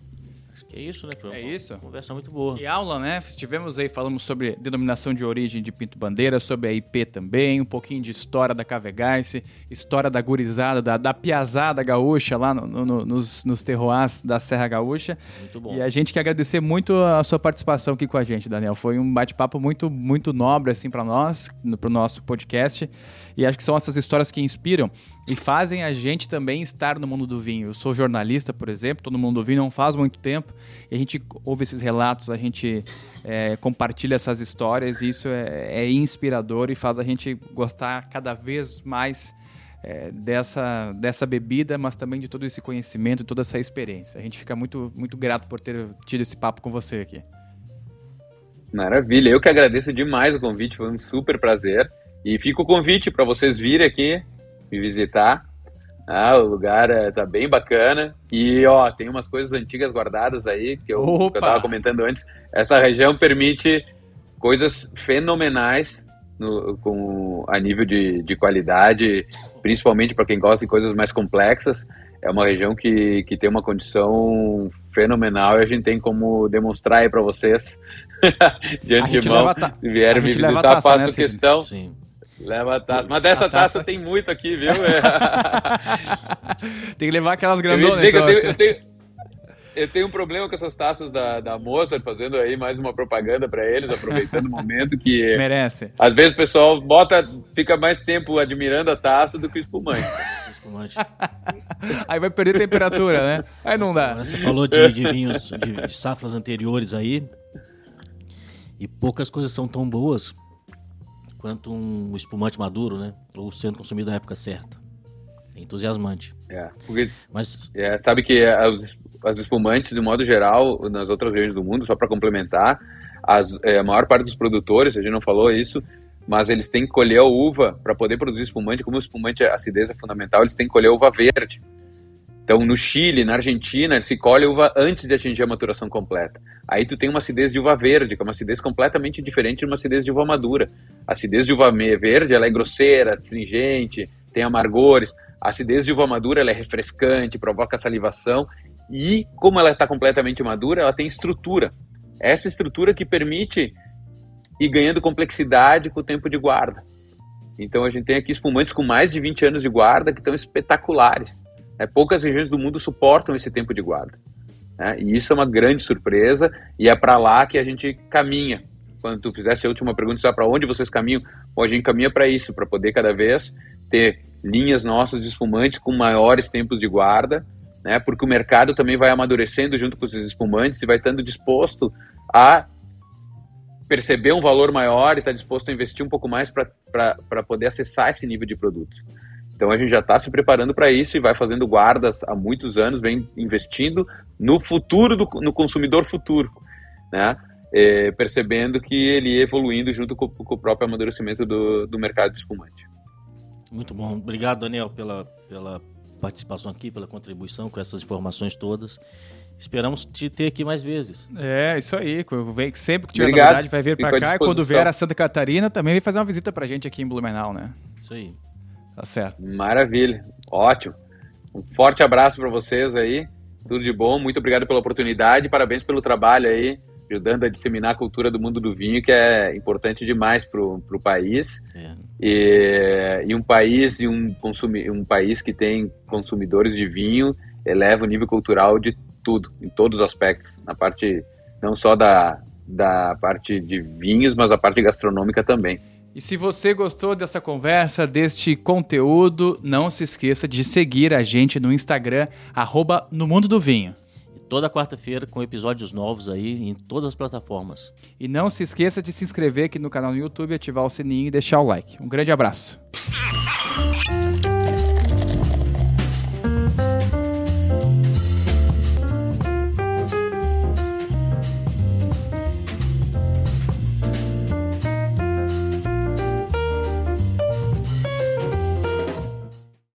É isso, né? Foi é isso. conversa muito boa. E aula, né? Estivemos aí, falamos sobre denominação de origem de Pinto Bandeira, sobre a IP também, um pouquinho de história da Cavegais, história da gurizada, da, da piazada gaúcha lá no, no, nos, nos terroirs da Serra Gaúcha. Muito bom. E a gente quer agradecer muito a sua participação aqui com a gente, Daniel. Foi um bate-papo muito, muito nobre, assim, para nós, para o nosso podcast. E acho que são essas histórias que inspiram e fazem a gente também estar no mundo do vinho. Eu sou jornalista, por exemplo, estou no mundo do vinho não faz muito tempo, e a gente ouve esses relatos, a gente é, compartilha essas histórias, e isso é, é, inspirador e faz a gente gostar cada vez mais é, dessa, dessa bebida, mas também de todo esse conhecimento, toda essa experiência. A gente fica muito, muito grato por ter tido esse papo com você aqui. Maravilha, eu que agradeço demais o convite, foi um super prazer. E fica o convite para vocês virem aqui me visitar. Ah, o lugar é, tá bem bacana. E, ó, tem umas coisas antigas guardadas aí, que eu, que eu tava comentando antes. Essa região permite coisas fenomenais no, com, a nível de, de qualidade, principalmente para quem gosta de coisas mais complexas. É uma região que, que tem uma condição fenomenal e a gente tem como demonstrar aí para vocês de antemão. Se vierem me visitar, faço né, questão. Sim Leva a taça. Mas dessa taça... taça... tem muito aqui, viu? tem que levar aquelas grandonas. Eu, então, eu, tenho, assim. eu, tenho, eu, tenho, um problema com essas taças da, da Mozart, fazendo aí mais uma propaganda para eles, aproveitando o momento que. Merece. Às vezes o pessoal bota, fica mais tempo admirando a taça do que o espumante. aí vai perder temperatura, né? Aí não dá. Você falou de, de vinhos de, de safras anteriores aí. E poucas coisas são tão boas quanto um espumante maduro, né? Ou sendo consumido na época certa. É entusiasmante. É, porque, Mas, é, sabe que as, as espumantes, de modo geral, nas outras regiões do mundo, só para complementar, as, é, a maior parte dos produtores, a gente não falou isso, mas eles têm que colher a uva para poder produzir espumante. Como o espumante, a acidez é fundamental, eles têm que colher a uva verde. Então, no Chile, na Argentina, se colhe uva antes de atingir a maturação completa. Aí tu tem uma acidez de uva verde, que é uma acidez completamente diferente de uma acidez de uva madura. A acidez de uva verde, ela é grosseira, astringente, tem amargores. A acidez de uva madura, ela é refrescante, provoca salivação. E, como ela está completamente madura, ela tem estrutura. Essa estrutura que permite ir ganhando complexidade com o tempo de guarda. Então, a gente tem aqui espumantes com mais de 20 anos de guarda que estão espetaculares. É, poucas regiões do mundo suportam esse tempo de guarda. Né? E isso é uma grande surpresa e é para lá que a gente caminha quando tu fizesse a última pergunta, para onde vocês caminham? Bom, a gente caminha para isso, para poder cada vez ter linhas nossas de espumantes com maiores tempos de guarda, né? Porque o mercado também vai amadurecendo junto com esses espumantes e vai estando disposto a perceber um valor maior e está disposto a investir um pouco mais para poder acessar esse nível de produtos. Então a gente já está se preparando para isso e vai fazendo guardas há muitos anos, vem investindo no futuro, do, no consumidor futuro, né? É, percebendo que ele ia evoluindo junto com, com o próprio amadurecimento do, do mercado de espumante. Muito bom. Obrigado, Daniel, pela, pela participação aqui, pela contribuição com essas informações todas. Esperamos te ter aqui mais vezes. É, isso aí. Sempre que tiver Obrigado. novidade, vai vir para cá. E quando vier a Santa Catarina, também vem fazer uma visita para a gente aqui em Blumenau, né? Isso aí. Tá certo. Maravilha. Ótimo. Um forte abraço para vocês aí. Tudo de bom. Muito obrigado pela oportunidade. Parabéns pelo trabalho aí, ajudando a disseminar a cultura do mundo do vinho, que é importante demais para o país. É. E, e, um país e um, consumi, um país que tem consumidores de vinho eleva o nível cultural de tudo, em todos os aspectos, na parte não só da, da parte de vinhos, mas a parte gastronômica também. E se você gostou dessa conversa, deste conteúdo, não se esqueça de seguir a gente no Instagram, arroba no Mundo do Vinho. Toda quarta-feira com episódios novos aí em todas as plataformas. E não se esqueça de se inscrever aqui no canal no YouTube, ativar o sininho e deixar o like. Um grande abraço.